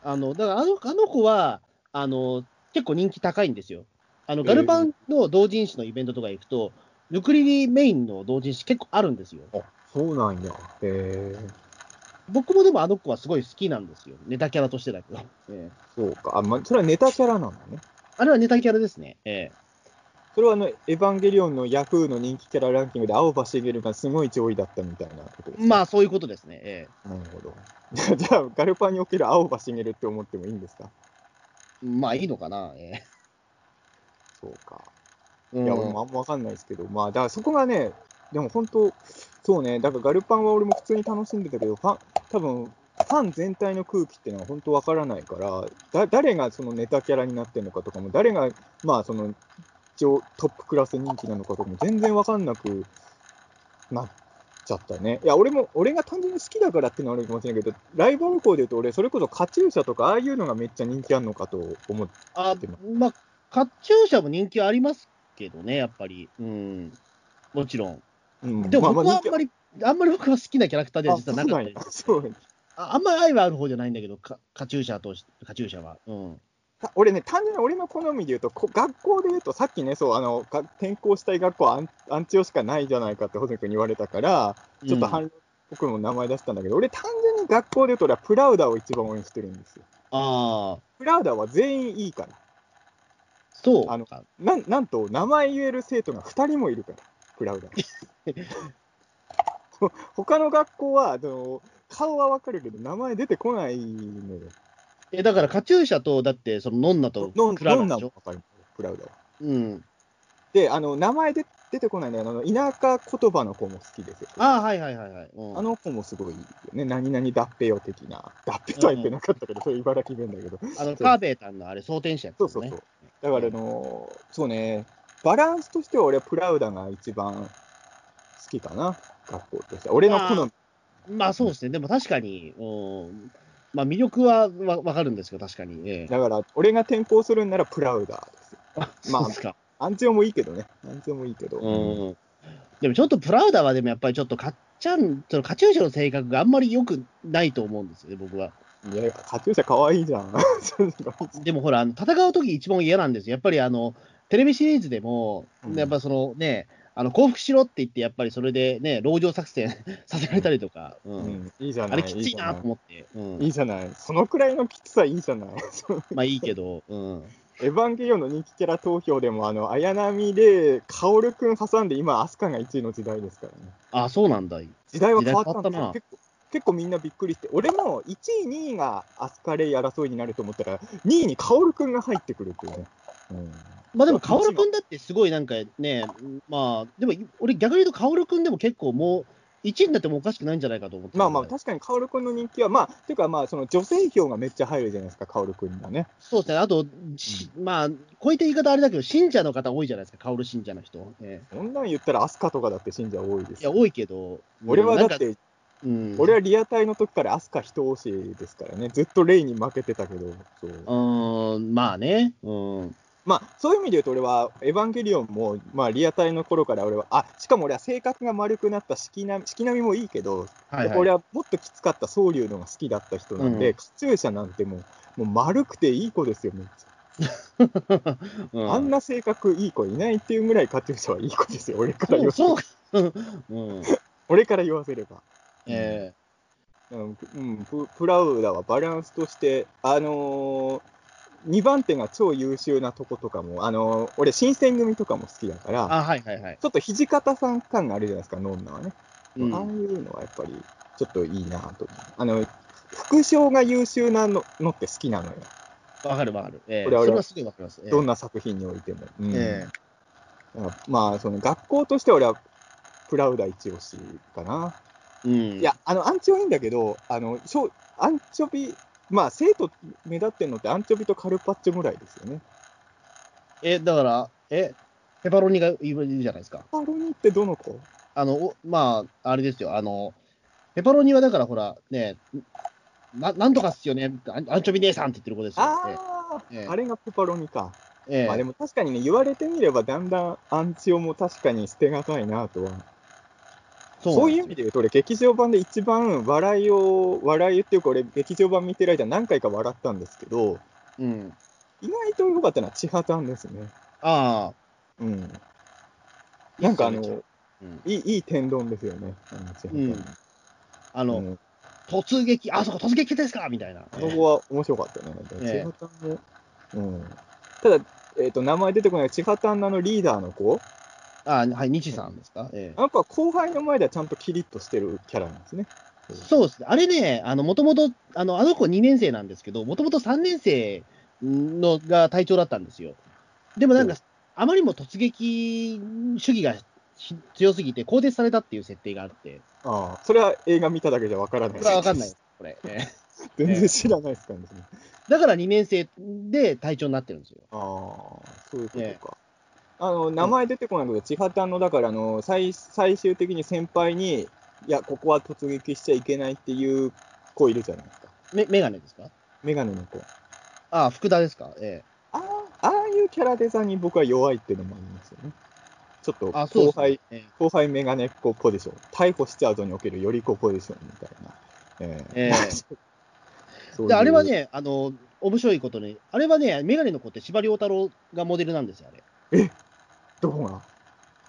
Speaker 2: あの、だからあの、あの子は、あの、結構人気高いんですよ。あの、
Speaker 3: ええ
Speaker 2: ガルパンの同人誌のイベントとか行くと、ルクリリメインの同人誌結構あるんですよ。
Speaker 3: あ、そうなんや。へえ。
Speaker 2: 僕もでもあの子はすごい好きなんですよ。ネタキャラとしてだけど。ええ
Speaker 3: そうか。あ、ま、それはネタキャラなんだね。
Speaker 2: あれはネタキャラですね。ええ
Speaker 3: それはあの、エヴァンゲリオンのヤフーの人気キャラランキングで青葉茂がすごい上位だったみたいなことですか
Speaker 2: まあ、そういうことですね。え
Speaker 3: なるほど。[LAUGHS] じゃあ、ガルパンにおける青葉茂って思ってもいいんですか？
Speaker 2: えまあ、いいのかな。え
Speaker 3: そうか。
Speaker 2: え
Speaker 3: いや、俺もあんまわかんないですけど、まあ、だからそこがね、でも本当、そうね、だからガルパンは俺も普通に楽しんでたけど、ファン、多分ファン全体の空気っていうのは本当わからないから、だ誰がそのネタキャラになってるのかとかも、誰が、まあ、その、上トップクラス人気なのかとかも全然わかんなくなっちゃったね。いや、俺も、俺が単純に好きだからっていうのはあるかもしれないけど、ライバル校で言うと、俺、それこそカチューシャとか、ああいうのがめっちゃ人気あるのかと思って、
Speaker 2: あ
Speaker 3: でも
Speaker 2: まあ、カチューシャも人気ありますけどね、やっぱり。うん。もちろん。
Speaker 3: うん
Speaker 2: でも僕はあんまり、あんまり僕は好きなキャラクターでは実はなかった
Speaker 3: あ
Speaker 2: です
Speaker 3: そうなんやそう
Speaker 2: ああんまり愛はある方じゃないんだけど、カカチューシャとし、カチューシャは。うん。
Speaker 3: た俺ね、単純に俺の好みで言うと、こ学校で言うと、さっきね、そう、あの、が転校したい学校はアンアンチオしかないじゃないかって、ホセ君に言われたから、ちょっと
Speaker 2: うん
Speaker 3: 反論、僕の名前出したんだけど、俺、単純に学校で言うと、俺はプラウダーを一番応援してるんですよ。
Speaker 2: ああ、
Speaker 3: プラウダーは全員いいから。
Speaker 2: そう。
Speaker 3: あのなんなんと、名前言える生徒が2人もいるから、プラウダー。[LAUGHS] ほ他の学校は、あの顔はわかるけど、名前出てこないのよ。
Speaker 2: え、だからカチューシャと、だって、そのノンナとクラ
Speaker 3: ノンナもわかるプラウダーは。
Speaker 2: うん。
Speaker 3: で、あの、名前で出てこないのよあの、田舎言葉の子も好きですよ。
Speaker 2: ああ、はいはいはいはい。うん
Speaker 3: あの子もすごいいいよね。何々脱皮よ的な。脱皮とは言ってなかったけど、それ茨城弁だけど。
Speaker 2: あの、カーベータンのあれ、装填者やつですね。
Speaker 3: そうそうそう。だから、あのそうね、バランスとしては俺はプラウダが一番好きかな。学校として。俺の好み。
Speaker 2: まあそうですね。でも確かに、うん。まあ魅力はわわかるんですけど、確かに。ええ
Speaker 3: だから、俺が転校するんならプラウダーですよ。
Speaker 2: あ、
Speaker 3: まあ
Speaker 2: そうですか。
Speaker 3: アンチオもいいけどね。アンチオもいいけど。
Speaker 2: うん。でもちょっとプラウダーはでもやっぱりちょっとカッチャン、そのカチューシャの性格があんまり良くないと思うんですよね、僕は。
Speaker 3: いや、カチューシャ可愛いじゃん。[LAUGHS]
Speaker 2: でもほら、あの戦う時一番嫌なんですよ。やっぱりあの、テレビシリーズでも、
Speaker 3: うん
Speaker 2: やっぱそのね、あの降伏しろって言って、やっぱりそれでね、籠城作戦 [LAUGHS] させられたりとか、うん
Speaker 3: うん、いいじゃない。
Speaker 2: あれきついなと
Speaker 3: い
Speaker 2: 思って、うん
Speaker 3: いいじゃない。そのくらいのきつさいいじゃない。[LAUGHS]
Speaker 2: まあいいけど、うん、
Speaker 3: エヴァンゲリオンの人気キャラ投票でも、あの、綾波で、薫くん挟んで、今、アスカが1位の時代ですからね。
Speaker 2: あそうなんだ。
Speaker 3: 時代は変わったん結構、結構みんなびっくりして、俺も1位、2位がアスカレイ争いになると思ったら、2位にカオル君が入ってくるっていうね。
Speaker 2: うんまあでも、カオル君だってすごいなんかね、まあ、でも俺逆に言うと、カオル君でも結構もう、1位になってもおかしくないんじゃないかと思って。
Speaker 3: まあまあ、確かに薫君の人気は、まあ、ていうかまあ、その女性票がめっちゃ入るじゃないですか、薫君にはね。
Speaker 2: そうですね。あと、うん、まあ、こういった言い方あれだけど、信者の方多いじゃないですか、薫信者の人。
Speaker 3: えそんなん言ったら、飛鳥とかだって信者多いです
Speaker 2: いや、多いけど。
Speaker 3: 俺はだって、うん、俺はリアタイの時から飛鳥人押しですからね、ずっとレイに負けてたけど、
Speaker 2: そう。うん、まあね。うん。
Speaker 3: まあ、そういう意味で言うと、俺は、エヴァンゲリオンも、まあ、リアタイの頃から俺は、あ、しかも俺は性格が丸くなった式並み、式並みもいいけど、はいはい、俺はもっときつかった総龍のが好きだった人なんで、うん、カチューシャなんてもう、もう丸くていい子ですよ、めっちゃ。[LAUGHS] うん、あんな性格いい子いないっていうぐらいカチューシャはいい子ですよ、俺から言わせれば。うん、俺から言わせれば。ええ。ー、うん、ププラウダはバランスとして、あのー2番手が超優秀なとことかも、あの、俺、新選組とかも好きだから、
Speaker 2: あはいはいはい、
Speaker 3: ちょっと土方さん感があるじゃないですか、ノンナはね。うん、ああいうのはやっぱり、ちょっといいなと思う。あの、副将が優秀なののって好きなのよ。
Speaker 2: わかるわかる。えー、これはすごいわかります。
Speaker 3: どんな作品においても。うん、えー、まあ、その学校として俺は、プラウダ一押しかな。うん、いや、あの、アンチョいいんだけど、あの、アンチョビまあ、生徒目立ってるのってアンチョビとカルパッチョぐらいですよね。
Speaker 2: え、だから、え、ペパロニがいるじゃないですか。ペ
Speaker 3: パロニってどの子？
Speaker 2: あの、まあ、あれですよ、あの、ペパロニはだからほら、ね、ななんとかっすよね、アンチョビ姉さんって言ってる子ですよ。
Speaker 3: ああ、えあれがペパロニか。ええ、まあでも確かにね、言われてみれば、だんだんアンチオも確かに捨てがたいなとはそういう意味で言うと、俺、劇場版で一番笑いを、笑いっていうか、俺、劇場版見てる間、何回か笑ったんですけど、うん、意外と良かったのは、千葉丹ですね。ああ。うん。なんかあの、うん、いいいい天丼ですよね、あのうん、
Speaker 2: あの、うん、突撃、あそこ突撃ですかみたいな。
Speaker 3: そこは面白かったね。千葉丹も、うん。ただ、えっ、ー、と、名前出てこない千葉丹のリーダーの子
Speaker 2: あはい、日さんですか？
Speaker 3: ええ、なんか後輩の前ではちゃんとキリッとしてるキャラなんですね。
Speaker 2: そうですね。あれね、あの、もともと、あの、あの子2年生なんですけど、もともと3年生のが隊長だったんですよ。でもなんか、あまりにも突撃主義が強すぎて、更迭されたっていう設定があって。
Speaker 3: ああ、それは映画見ただけじゃわからない。
Speaker 2: それはわかんないこれ。[LAUGHS] え
Speaker 3: 全然知らないですからね。
Speaker 2: だから2年生で隊長になってるんですよ。
Speaker 3: ああ、そういうことか。あの名前出てこないけど、千畑のだからあの最最終的に先輩に、いや、ここは突撃しちゃいけないっていう子いるじゃないですか。
Speaker 2: メメガネですか？
Speaker 3: メガネの子。
Speaker 2: ああ、福田ですか、ええ。
Speaker 3: ああ、ああいうキャラデザに僕は弱いっていうのもありますよね。ちょっと後輩、ね、後輩メガネっ子ポジション、逮捕しちゃうぞにおけるより子ポジションみたいな。ええ [LAUGHS]
Speaker 2: ー、であれはね、あの、面白いことに、あれはね、メガネの子って司馬遼太郎がモデルなんですよ、あれ。
Speaker 3: えどこが？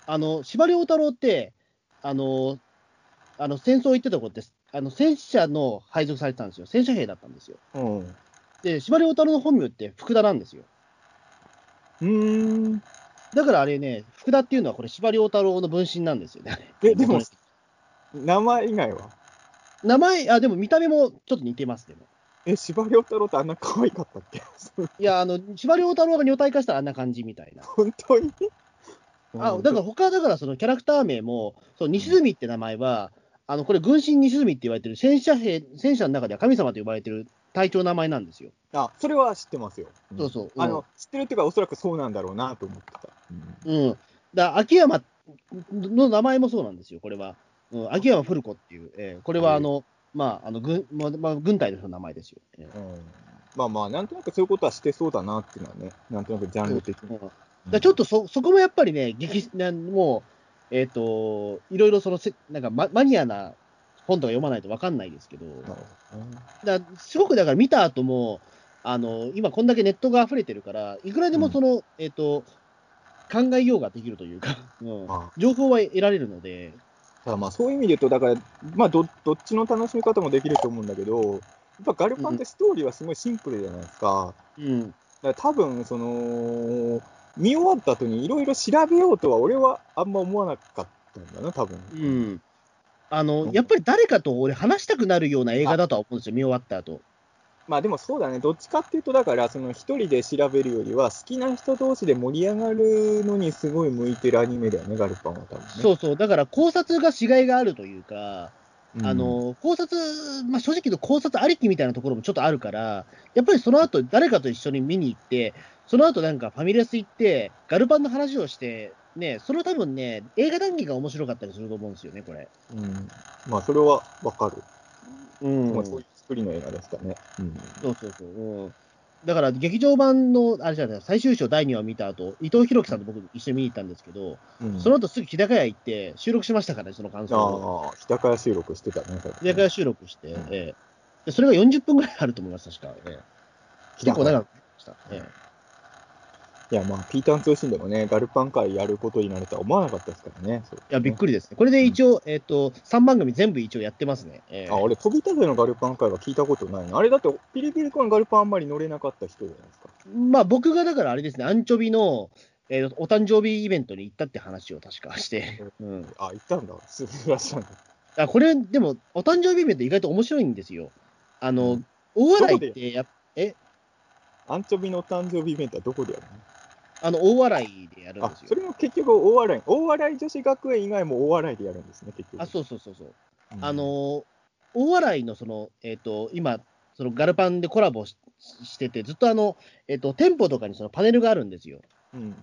Speaker 2: あの、司馬遼太郎って、あの、あの戦争行ってた子って、あの戦車の配属されてたんですよ。戦車兵だったんですよ。うん、で、司馬遼太郎の本名って福田なんですよ。うん。だからあれね、福田っていうのはこれ司馬遼太郎の分身なんですよね。
Speaker 3: え、でも、名前以外は？
Speaker 2: 名前、あ、でも見た目もちょっと似てます、でも。
Speaker 3: え、司馬遼太郎ってあんな可愛かったっけ？
Speaker 2: いや、あの、司馬遼太郎が女体化したらあんな感じみたいな。
Speaker 3: 本当に？
Speaker 2: あだから他だからそのキャラクター名も、その西住って名前は、あのこれ、軍神西住って言われてる戦車兵、戦車の中では神様と呼ばれてる隊長の名前なんですよ。
Speaker 3: あ、それは知ってますよ。
Speaker 2: うん、そうそう。
Speaker 3: あの、知ってるっていうか、おそらくそうなんだろうなと思ってた。
Speaker 2: うん。うん、だ秋山の名前もそうなんですよ、これは。うん、秋山古子っていう、えー、これはあの、まあ、あの軍、まあ、まあ、軍隊の名前ですよ、えー、うん。
Speaker 3: まあまあ、なんとなくそういうことはしてそうだなっていうのはね、なんとなくジャンル的に。うん
Speaker 2: だちょっとそそこもやっぱりね、激なもう、えっ、ー、と、いろいろそのせなんかママニアな本とか読まないと分かんないですけど、だすごくだから見た後も、あの今こんだけネットが溢れてるから、いくらでもその、うん、えっ、ー、と、考えようができるというか、[LAUGHS] うん、情報は得られるので。
Speaker 3: だまあそういう意味で言うと、だから、まあど、どっちの楽しみ方もできると思うんだけど、やっぱガルパンってストーリーはすごいシンプルじゃないですか。うん、だから多分その見終わった後にいろいろ調べようとは俺はあんま思わなかったんだな、多分。うん。
Speaker 2: あの、やっぱり誰かと俺話したくなるような映画だとは思うんですよ、見終わった後。
Speaker 3: まあでもそうだね、どっちかっていうと、だからその一人で調べるよりは、好きな人同士で盛り上がるのにすごい向いてるアニメだよね、ガルパンは多分、ね、
Speaker 2: そうそう、だから考察がしがいがあるというか、うん、あの考察、まあ、正直言うと考察ありきみたいなところもちょっとあるから、やっぱりその後誰かと一緒に見に行って、その後なんかファミレス行って、ガルパンの話をして、ね、その多分ね、映画談義が面白かったりすると思うんですよね、これ。
Speaker 3: うん、まあ、それはわかる。うん、まあ、そういう作りの映画ですかね。うん、
Speaker 2: そうそうそう。うんだから劇場版の、あれじゃない、最終章第2話を見た後、伊藤洋樹さんと僕一緒に見に行ったんですけど、うん、その後すぐ日高屋行って収録しましたからね、その感想
Speaker 3: を。ああ、日高屋収録してたね。
Speaker 2: 日高屋収録して、うん、ええ、それが40分ぐらいあると思います、確か。ええ、結構長くした。ええ
Speaker 3: いや、まあ、ピーターン通信でもね、ガルパン会やることになるとは思わなかったですからね。
Speaker 2: いや、びっくりですね。これで一応、うん、えっ、ー、と、3番組全部一応やってますね。
Speaker 3: えー、あ、俺、飛び立てのガルパン会は聞いたことないな。あれだと、ピリピリコのガルパンあんまり乗れなかった人じゃないですか。
Speaker 2: まあ、僕がだからあれですね、アンチョビの、えー、お誕生日イベントに行ったって話を確かして。[LAUGHS]
Speaker 3: うん、あ、行ったんだ。すぐいらっしんだ。
Speaker 2: あ、これ、でも、お誕生日イベント意外と面白いんですよ。あの、うん、大笑いってや、え？
Speaker 3: アンチョビのお誕生日イベントはどこでやるの？
Speaker 2: あの、大笑いでやるんですよ。
Speaker 3: それも結局大笑い。大笑い女子学園以外も大笑いでやるんですね、結局。
Speaker 2: あ、そうそうそうそう。うん、あの、大笑いのその、えっ、ー、と、今、そのガルパンでコラボしてて、ずっとあの、えっ、ー、と、店舗とかにそのパネルがあるんですよ。うん。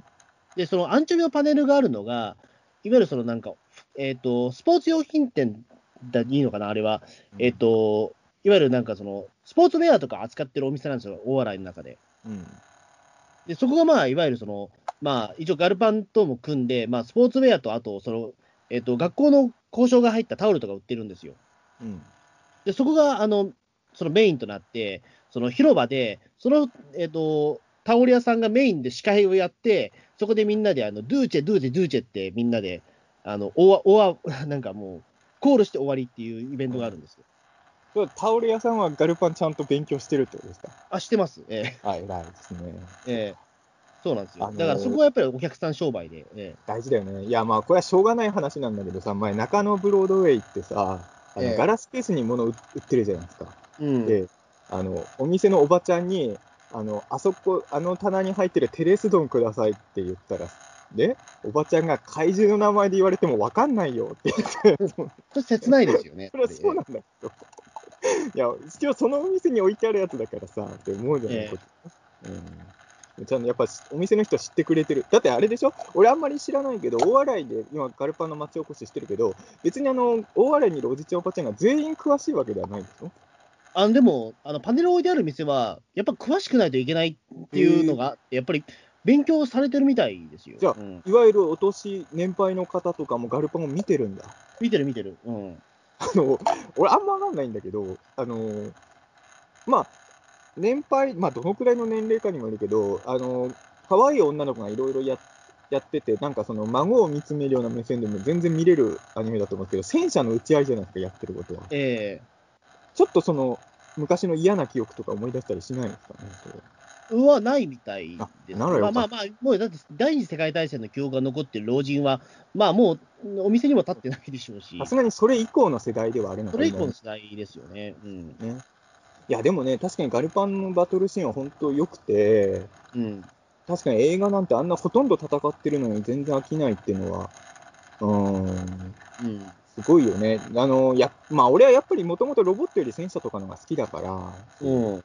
Speaker 2: で、そのアンチョビのパネルがあるのが、いわゆるそのなんか、えっ、ー、と、スポーツ用品店だいいのかな、あれは。うん、えっ、と、いわゆるなんかその、スポーツウェアとか扱ってるお店なんですよ、大笑いの中で。うん。で、そこがまあ、いわゆるその、まあ、一応ガルパンとも組んで、まあ、スポーツウェアと、あと、その、えっ、ー、と、学校の交渉が入ったタオルとか売ってるんですよ。うん。で、そこが、あの、そのメインとなって、その広場で、その、えっ、ー、と、タオル屋さんがメインで司会をやって、そこでみんなで、あの、ドゥーチェ、ドゥーチェ、ドゥーチェってみんなで、あの、おわ、おわ、[LAUGHS] なんかもう、コールして終わりっていうイベントがあるんですよ。
Speaker 3: タオル屋さんはガルパンちゃんと勉強してるってことですか？
Speaker 2: あ、してます。え
Speaker 3: えー。あ、偉いですね。
Speaker 2: ええー、そうなんですよ。だからそこはやっぱりお客さん商売で。え
Speaker 3: ー、大事だよね。いや、まあ、これはしょうがない話なんだけどさ、前、中野ブロードウェイってさ、あの、えー、ガラスケースに物売ってるじゃないですか。うん、で、あの、お店のおばちゃんに、あの、あそこ、あの棚に入ってるテレス丼くださいって言ったら、で、おばちゃんが怪獣の名前で言われても分かんないよって言って。[LAUGHS] そ
Speaker 2: れ切ないですよね。[LAUGHS]
Speaker 3: それはそうなんだけど。いや、一応そのお店に置いてあるやつだからさ、って思うじゃない、えー、うん。ちゃんとやっぱお店の人知ってくれてる。だってあれでしょ？俺あんまり知らないけど、大洗で今ガルパンの町おこししてるけど、別にあの、大洗にいるおじちゃんおばちゃんが全員詳しいわけではないんでしょ？
Speaker 2: あでも、あのパネル置いてある店は、やっぱ詳しくないといけないっていうのがあって、やっぱり勉強されてるみたいですよ。
Speaker 3: じゃあ、うん、いわゆるお年、年配の方とかもガルパンを見てるんだ。
Speaker 2: 見てる見てる。うん。
Speaker 3: あの、俺あんまわかんないんだけど、あの、まあ、年配、まあ、どのくらいの年齢かにもよるけど、あの、可愛い女の子がいろいろややってて、なんかその孫を見つめるような目線でも全然見れるアニメだと思うんですけど、戦車の打ち合いじゃないですか、やってることは。ええー、ちょっとその、昔の嫌な記憶とか思い出したりしないんですかね、それ
Speaker 2: はないみたいです。まあまあまあ、もうだって第二次世界大戦の記憶が残ってる老人は、まあもうお店にも立ってないでしょうし。
Speaker 3: さすがにそれ以降の世代ではあるの
Speaker 2: かそれ以降の世代ですよね。うん。ね
Speaker 3: いや、でもね、確かにガルパンのバトルシーンは本当良くて、うん、確かに映画なんてあんなほとんど戦ってるのに全然飽きないっていうのは、うん、うん、すごいよね。あの、や、まあ俺はやっぱりもともとロボットより戦車とかのが好きだから、うん、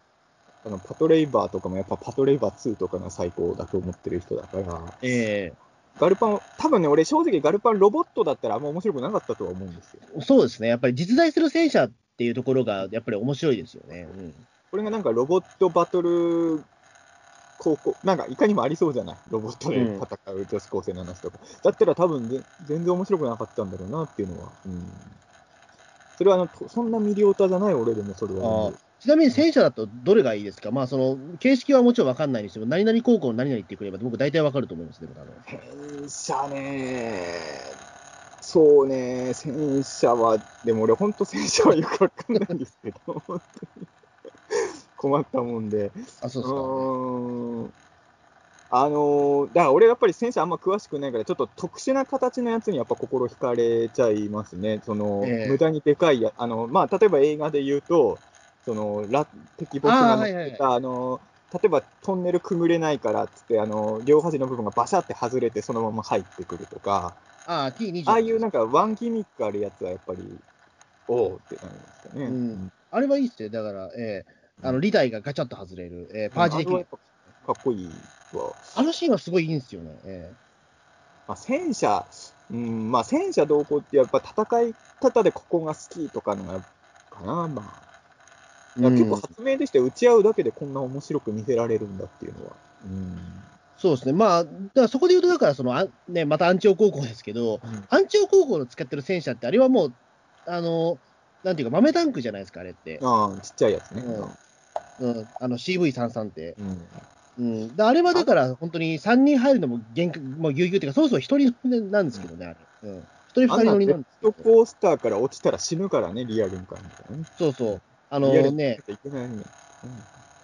Speaker 3: あのパトレイバーとかもやっぱパトレイバー2とかが最高だと思ってる人だから、えー、ガルパン、多分ね、俺、正直ガルパンロボットだったらあんま面白くなかったとは思うんですよ。
Speaker 2: そうですね、やっぱり実在する戦車っていうところが、やっぱり面白いですよね。うん、
Speaker 3: これがなんかロボットバトル高校、なんかいかにもありそうじゃない、ロボットで戦う女子高生の話とか。うん、だったら多分全然面白くなかったんだろうなっていうのは。うん、それはあのそんなミリオタじゃない俺でもそれは。
Speaker 2: ちなみに戦車だとどれがいいですか、まあ、その形式はもちろん分かんないにしても、何々高校の何々ってくれば、僕、大体分かると思いますね、
Speaker 3: 戦車ね、そうね、戦車は、でも俺、本当、戦車はよく分かんないんですけど、本当に困ったもんで。
Speaker 2: あ、そうですか。
Speaker 3: あのー、だから俺やっぱり戦車あんま詳しくないから、ちょっと特殊な形のやつにやっぱ心惹かれちゃいますね。その、えー、無駄にでかいや、あの、まあ、例えば映画で言うと、その、ラ敵ボスが乗ってた、ああの、例えばトンネルくぐれないからっつって、あの、両端の部分がバシャって外れてそのまま入ってくるとか、
Speaker 2: ああ、
Speaker 3: T20。ああいうなんかワンギミックあるやつはやっぱり、おおってなりますかね。うん。
Speaker 2: あれはいいっすよ。だから、えー、あの、リダイがガチャッと外れる、えー、パージできる。
Speaker 3: かっこいい
Speaker 2: わ。あのシーンはすごいいいんですよね。えー、
Speaker 3: まあ、戦車、うん、まあ、戦車同行ってやっぱ戦い方でここが好きとかのが、かな、まあ。いや、結構発明でして、打ち合うだけでこんな面白く見せられるんだっていうのは。うん
Speaker 2: そうですね、まあ、だからそこで言うと、だからそのあ、ね、またアンチオ高校ですけど、うん、アンチオ高校の使ってる戦車って、あれはもう、あの、なんていうか、豆タンクじゃないですか、あれって。
Speaker 3: ああ、ちっちゃいやつね。
Speaker 2: うん、うん、あの CV33 って。うんうん、あれはだから、本当に3人入るのも限界、もうぎゅうぎゅうっていうか、そもそも1人なんですけどね、あれ。うん、1人、2人乗りなんです
Speaker 3: けど。コースターから落ちたら死ぬからね、リアルに感じね。
Speaker 2: そうそう。あのね、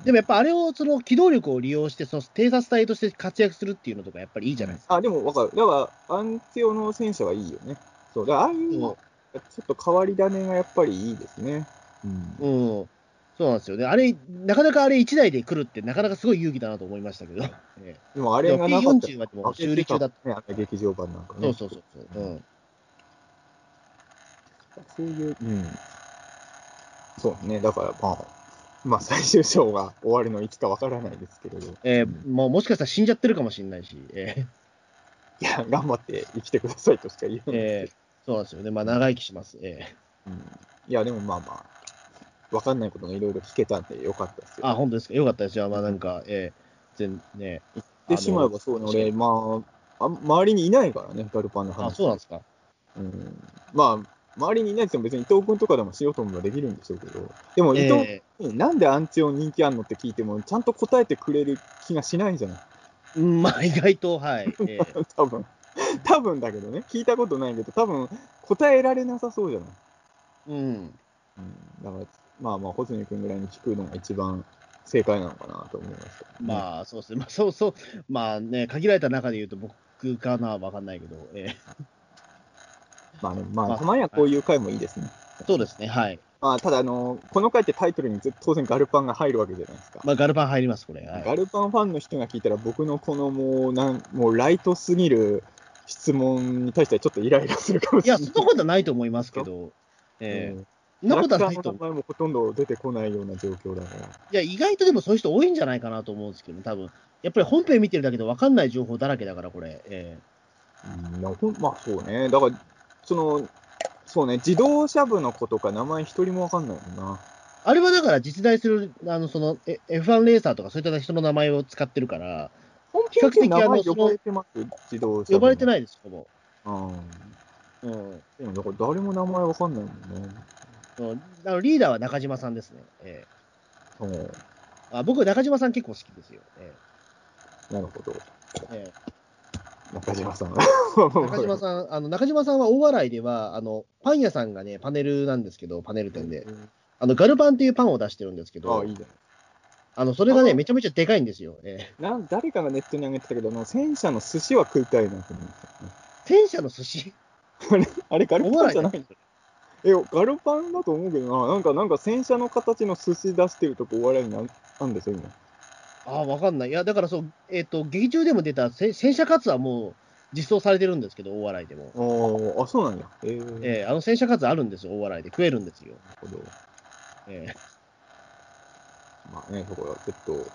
Speaker 2: でもやっぱあれを、その機動力を利用して、その偵察隊として活躍するっていうのとか、やっぱりいいじゃないですか。
Speaker 3: あ、でも分かる。だから、アンティオの戦車はいいよね。そう、だああいうの、ちょっと変わり種がやっぱりいいですね。
Speaker 2: うん。うん。そうなんですよね。あれ、なかなかあれ1台で来るって、なかなかすごい勇気だなと思いましたけど。
Speaker 3: でもあれがなかった P40
Speaker 2: はでも修理中だった。
Speaker 3: ね、劇場版なんかね。
Speaker 2: そうそうそうそう。うん。
Speaker 3: そういう、うん。そうね。だからまあ、まあ最終章が終わるのいつかわからないですけれど。
Speaker 2: えー、もうもしかしたら死んじゃってるかもしれないし。え
Speaker 3: ー、いや、頑張って生きてくださいとしか言えない。えー、
Speaker 2: そうなんですよね。まあ長生きします。え
Speaker 3: ー、うん。いや、でもまあまあ。分かんないことがいろいろ聞けたんでよかったですよ。
Speaker 2: あ、本当ですか？よかったですよ。まあなんか、えー、全ね。
Speaker 3: 言ってしまえばそうね、俺、まあ、あ周りにいないからね、ガルパンの話。
Speaker 2: あ、そうなんですか？
Speaker 3: うん。まあ、周りにいないっても別に伊藤君とかでもしようと思えばできるんでしょうけど、でも伊藤君になんでアンチオン人気あんのって聞いても、ちゃんと答えてくれる気がしないじゃない？
Speaker 2: うん、まあ意外と、はい。[LAUGHS]
Speaker 3: えー、多分 [LAUGHS] 多分だけどね、聞いたことないけど、多分答えられなさそうじゃない？
Speaker 2: うん。うん、
Speaker 3: だからまあまあ、穂積君ぐらいに聞くのが一番正解なのかなと思います、ね、
Speaker 2: まあ、そうですね。まあ、そうそう。まあね、限られた中で言うと僕かなわかんないけど、えー、
Speaker 3: まあね、まあ、たまにはこういう回もいいですね。
Speaker 2: そうですね、はい。
Speaker 3: まあ、ただ、あの、この回ってタイトルに当然ガルパンが入るわけじゃないですか。
Speaker 2: まあ、ガルパン入ります、これ。
Speaker 3: はい、ガルパンファンの人が聞いたら、僕のこのもう、なん、もうライトすぎる質問に対してちょっとイライラするかもしれない。
Speaker 2: いや、そんなことはないと思いますけど、えー、うん
Speaker 3: そんなことはないと思う。もほとんど出てこないような状況だから。い
Speaker 2: や、意外とでもそういう人多いんじゃないかなと思うんですけど、多分やっぱり本編見てるだけで分かんない情報だらけだから、これ。え
Speaker 3: ー、うんまあ、そうね。だから、その、そうね、自動車部の子とか名前一人も分かんないもんな。
Speaker 2: あれはだから実在する、あの、その、F1 レーサーとかそういった人の名前を使ってるから、
Speaker 3: 比較的名前呼ばれてます？自動車
Speaker 2: 呼ばれてないです、ほぼ。
Speaker 3: うん。うん。でも、だから誰も名前分かんないもんね。
Speaker 2: あのリーダーは中島さんですね。えー、あ僕、中島さん結構好きですよ。え
Speaker 3: ー、なるほど。えー、中島さん。
Speaker 2: 中島さん、あの中島さんは大笑いでは、あのパン屋さんがね、パネルなんですけど、パネル店で、うん、あのガルパンっていうパンを出してるんですけど、
Speaker 3: あいいね。
Speaker 2: あのそれがね、めちゃめちゃでかいんですよ。え
Speaker 3: ー、なん誰かがネットに上げてたけど、の戦車の寿司は食いたいなと思って、
Speaker 2: 戦車の寿司？
Speaker 3: あれ、あれガルパンじゃないんだえ、ガルパンだと思うけどな、なんか、なんか戦車の形の寿司出してるとこ、お笑いになんですよ、今。
Speaker 2: ああ、わかんない。いや、だからそう、えっ、ー、と、劇中でも出た戦車カツはもう実装されてるんですけど、大笑いで
Speaker 3: も。ああ、そうなんや。
Speaker 2: えー、えー、あの戦車カツあるんですよ、大笑いで。食えるんですよ。なるほど。
Speaker 3: えー、まあね、そこはちょっと、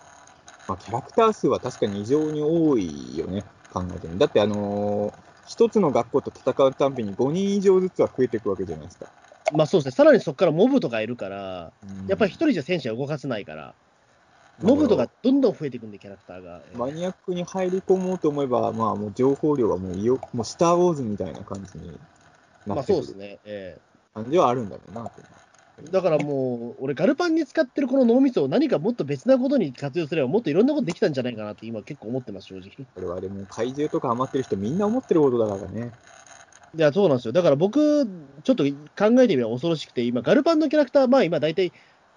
Speaker 3: まあ、キャラクター数は確かに異常に多いよね、考えてみだって、あのー一つの学校と戦うたんびに5人以上ずつは増えていくわけじゃないですか。
Speaker 2: まあそうですね、さらにそこからモブとかいるから、やっぱり一人じゃ戦車動かせないから、モブとかどんどん増えていくんで、キャラクターが。
Speaker 3: マニアックに入り込もうと思えば、まあもう情報量はもうよ、もうスター・ウォーズみたいな感じになってくる。まあ
Speaker 2: そうですね、ええ
Speaker 3: 感じはあるんだろうな。
Speaker 2: だからもう、俺、ガルパンに使ってるこの脳みそを何かもっと別なことに活用すれば、もっといろんなことできたんじゃないかなって今結構思ってます、正直。
Speaker 3: これはでも、怪獣とかハマってる人みんな思ってることだからね。
Speaker 2: いや、そうなんですよ。だから僕、ちょっと考えてみれば恐ろしくて、今、ガルパンのキャラクター、まあ今大体、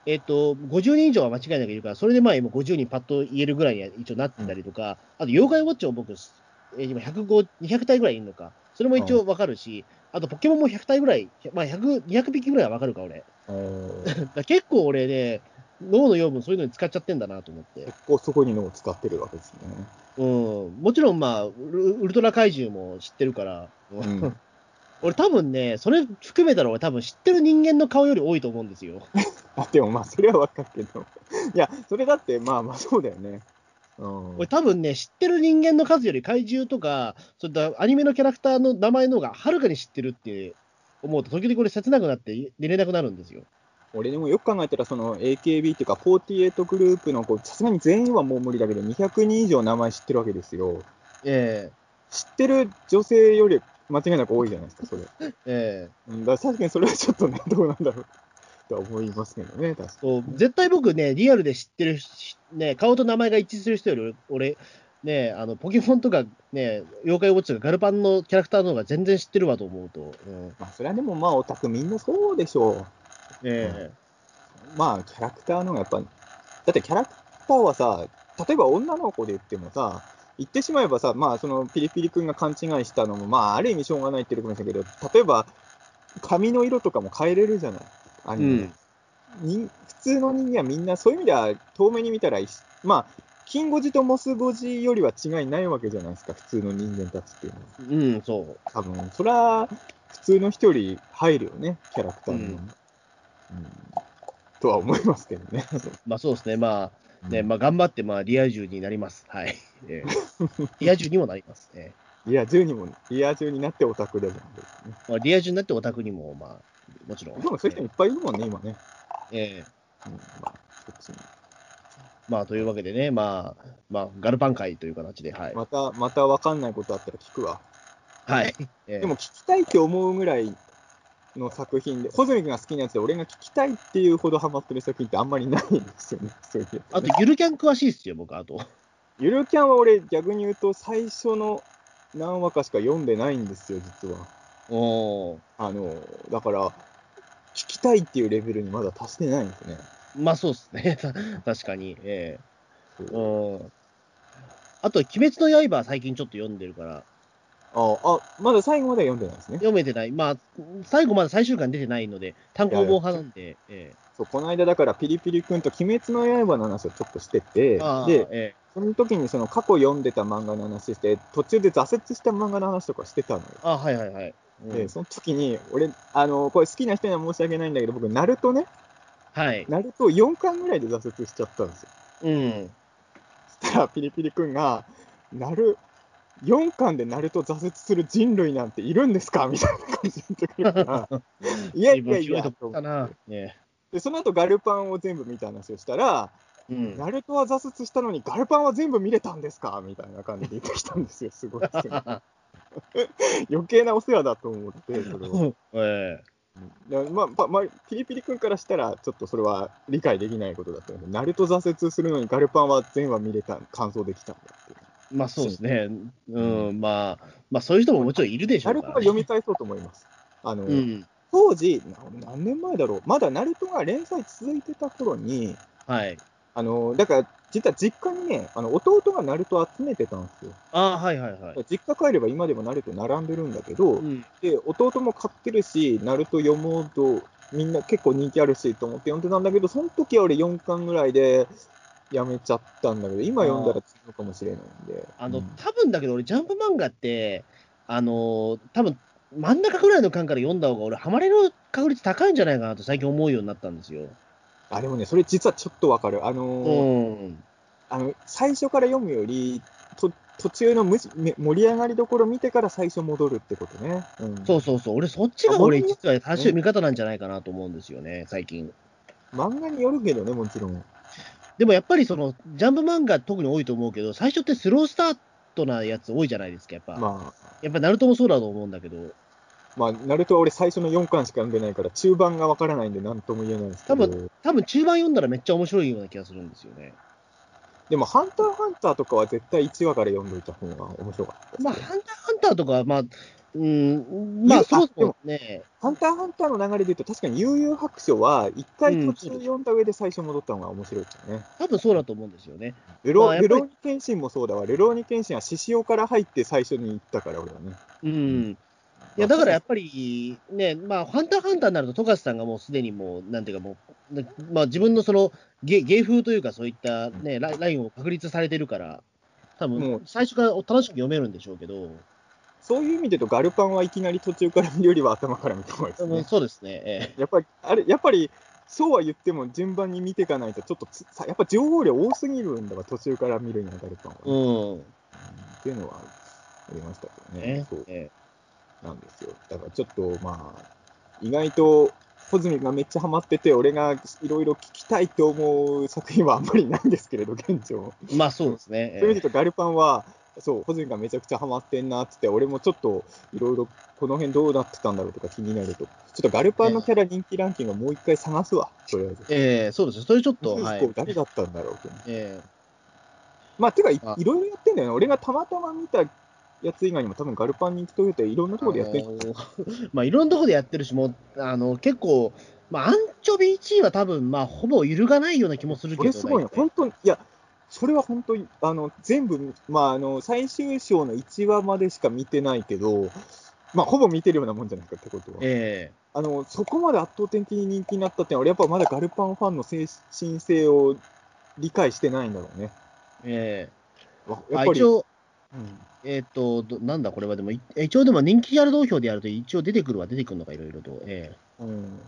Speaker 2: えっ、ー、と、50人以上は間違いなくいるから、それでまあ今50人パッと言えるぐらいには一応なってたりとか、うん、あと、妖怪ウォッチも僕、えー、今105、200体ぐらいいるのか、それも一応わかるし、うん、あとポケモンも100体ぐらい、まあ100、200匹ぐらいはわかるか、俺。[LAUGHS] 結構俺ね、脳の養分そういうのに使っちゃってんだなと思って。
Speaker 3: 結構そこに脳を使ってるわけですね。
Speaker 2: うん。もちろんまあ、ウルトラ怪獣も知ってるから、うん、[LAUGHS] 俺多分ね、それ含めたら俺多分知ってる人間の顔より多いと思うんですよ。
Speaker 3: あ、でもまあ、それはわかるけど。いや、それだってまあまあそうだよね。
Speaker 2: うん、俺多分ね、知ってる人間の数より怪獣とか、そういったアニメのキャラクターの名前の方がはるかに知ってるって思うと、時々これ切なくなって寝れなくなるんですよ。
Speaker 3: 俺でもよく考えたら、その AKB っていうか、48グループの、さすがに全員はもう無理だけど、200人以上名前知ってるわけですよ。
Speaker 2: ええ
Speaker 3: ー、知ってる女性より間違いなく多いじゃないですか、それ。[LAUGHS]
Speaker 2: え
Speaker 3: えー。だ確かにそれはちょっとね、どうなんだろうと思いますけどね、確か
Speaker 2: に。絶対僕ね、リアルで知ってる、ね、顔と名前が一致する人より、俺、ね、あのポケモンとか、ね、妖怪ウォッチとかガルパンのキャラクターの方が全然知ってるわと思うと。
Speaker 3: うん、まあ、それはでもまあ、オタクみんなそうでしょう。
Speaker 2: ええ
Speaker 3: ー、まあ、キャラクターのがやっぱ、だってキャラクターはさ、例えば女の子で言ってもさ、言ってしまえばさ、まあ、そのピリピリ君が勘違いしたのも、まあ、ある意味しょうがないって言うかもしれないけど、例えば、髪の色とかも変えれるじゃない。あの、うん、普通の人間はみんな、そういう意味では、遠目に見たら、まあ、金ゴジとモスゴジよりは違いないわけじゃないですか、普通の人間たちっていう
Speaker 2: のは。うん、そう。
Speaker 3: 多分、それは、普通の人より入るよね、キャラクターに。うん、うん、とは思いますけどね。[LAUGHS]
Speaker 2: まあそうですね、まあ、ね、まあ頑張って、まあリア充になります。はい。えー、[LAUGHS] リア充にもなりますね。
Speaker 3: リア充にも、リア充になってオタクでも、ね、
Speaker 2: まあ、リア充になってオタクにも、まあ、もちろん。
Speaker 3: でもそういう人いっぱいいるもんね、今ね。
Speaker 2: ええー、うん、まあ。まあ、というわけでね、まあ、まあ、ガルパン会という形で、はい。
Speaker 3: また、また分かんないことあったら聞くわ。
Speaker 2: はい。[LAUGHS]
Speaker 3: えー、でも、聞きたいって思うぐらいの作品で、穂積君が好きなやつで、俺が聞きたいっていうほどハマってる作品ってあんまりないんですよね、[LAUGHS] そういう、ね、
Speaker 2: あと、ゆるキャン詳しいっすよ、僕、あと。
Speaker 3: ゆるキャンは俺、逆に言うと、最初の何話かしか読んでないんですよ、実は。
Speaker 2: お
Speaker 3: あの、だから、聞きたいっていうレベルにまだ達してないんですね。
Speaker 2: まあそうですね。[LAUGHS] 確かに。ええー、うん。あと、鬼滅の刃最近ちょっと読んでるから。
Speaker 3: ああ、まだ最後までは読んでないですね。
Speaker 2: 読めてない。まあ、最後まだ最終巻出てないので、単行本派なんで。え
Speaker 3: ー、そう、この間だから、ピリピリ君と鬼滅の刃の話をちょっとしてて、で、えー、その時にその過去読んでた漫画の話して、途中で挫折した漫画の話とかしてたのよ。
Speaker 2: あはいはいはい。
Speaker 3: うん、で、その時に、俺、あの、これ好きな人には申し訳ないんだけど、僕、ナルトね、
Speaker 2: はい。
Speaker 3: ナルト4巻ぐらいで挫折しちゃったんですよ。
Speaker 2: うん。
Speaker 3: そしたら、ピリピリ君が、なる、4巻でナルト挫折する人類なんているんですか？みたいな感じで言ってくるから、[LAUGHS] いやいやいや。で、その後ガルパンを全部見た話をしたら、うん、ナルトは挫折したのに、ガルパンは全部見れたんですか？みたいな感じで言ってきたんですよ、すごいですよ。[LAUGHS] [LAUGHS] 余計なお世話だと思って、それは。[LAUGHS]
Speaker 2: え
Speaker 3: えまあ、まあ、ピリピリ君からしたら、ちょっとそれは理解できないことだったので、ナルト挫折するのにガルパンは全話見れた、完走できたんだって。
Speaker 2: まあそうですね。うん、まあ、まあそういう人ももちろんいるでしょう、
Speaker 3: ね、ナルトは読み返そうと思います。あの、うん、当時、何年前だろう、まだナルトが連載続いてた頃に、
Speaker 2: はい。
Speaker 3: あの、だから、実は実家にね、あの弟がナルト集めてたんですよ。
Speaker 2: あはいはいはい。
Speaker 3: 実家帰れば今でもナルト並んでるんだけど、うん、で、弟も買ってるし、ナルト読もうと、みんな結構人気あるしと思って読んでたんだけど、その時は俺4巻ぐらいで、やめちゃったんだけど、今読んだら強いかもしれないんで。
Speaker 2: あの、うん、多分だけど、俺、ジャンプ漫画って、あの多分真ん中ぐらいの巻から読んだ方が、俺、ハマれる確率高いんじゃないかなと最近思うようになったんですよ。
Speaker 3: あ、でもね、それ実はちょっとわかる。あのーうん、あの、最初から読むより、と途中のむ盛り上がりどころ見てから最初戻るってことね。
Speaker 2: うん、そうそうそう。俺、そっちが俺、実は正しい見方なんじゃないかなと思うんですよね、最近。
Speaker 3: 漫画によるけどね、もちろん。
Speaker 2: でもやっぱりその、ジャンプ漫画特に多いと思うけど、最初ってスロースタートなやつ多いじゃないですか、やっぱ。
Speaker 3: まあ、
Speaker 2: やっぱナルトもそうだと思うんだけど。
Speaker 3: まあ、ナルトは俺最初の4巻しか読んでないから、中盤がわからないんで何とも言えないですけ
Speaker 2: ど。多分、多分中盤読んだらめっちゃ面白いような気がするんですよね。
Speaker 3: でも、ハンターハンターとかは絶対1話から読んどいた方が面白かった、
Speaker 2: まあ、ハンターハンターとかは、まあ、うん、まあ、そもそもね。
Speaker 3: ハンターハンターの流れで言うと、確かに悠々白書は、一回途中読んだ上で最初戻ったのが面白いですよね。
Speaker 2: 多分そうだと思うんですよね。
Speaker 3: ルロ,、まあ、ルローニケンシンもそうだわ。ルローニケンシンは獅子王から入って最初に行ったから、俺はね。
Speaker 2: うん。いや、だからやっぱり、ね、まあ、ハンターハンターになると、富樫さんがもうすでにもう、なんていうかもう、まあ、自分のその芸、芸風というか、そういったね、ラインを確立されてるから、多分最初から楽しく読めるんでしょうけど。
Speaker 3: そういう意味で言うと、ガルパンはいきなり途中から見るよりは頭から見た方がいいですね。
Speaker 2: そうですね。え
Speaker 3: え、やっぱり、あれ、やっぱり、そうは言っても順番に見ていかないと、ちょっとさ、やっぱ情報量多すぎるんだわ、途中から見るにはガルパンは。うん。っていうのはありましたけどね。そう。ええ、なんですよ。だからちょっと、まあ、意外と、穂積がめっちゃハマってて、俺がいろいろ聞きたいと思う作品はあんまりないんですけれど、現状。
Speaker 2: まあそうですね。
Speaker 3: そういう意味で言うと、ガルパンは、そう、ホズミがめちゃくちゃハマってんなってって、俺もちょっといろいろこの辺どうなってたんだろうとか気になると、ちょっとガルパンのキャラ人気ランキングをもう一回探すわ、とりあえず。
Speaker 2: ええー、そうですそれちょっと。
Speaker 3: はい、誰だったんだろうって。ええー、まあ、てかい、いろいろやってんだよね。俺がたまたま見たやつ以外にも、多分ガルパン人気というといろんなところでやってる。[LAUGHS]
Speaker 2: まあ、いろんなところでやってるし、もう、あの、結構、まあ、アンチョビ1位は多分、まあ、ほぼ揺るがないような気もするけど、
Speaker 3: これすごいね。本当に、いや、それは本当に、あの、全部、まあ、あの、最終章の1話までしか見てないけど、まあ、ほぼ見てるようなもんじゃないかってことは。ええー、あの、そこまで圧倒的に人気になったっていうのは、俺やっぱまだガルパンファンの精神性を理解してないんだろうね。え
Speaker 2: えー、やっぱり。一応、うん、えっ、ー、と、なんだこれはでも、一応でも人気ある投票でやると、一応出てくるは出てくるのか、いろいろと。ええー、うん。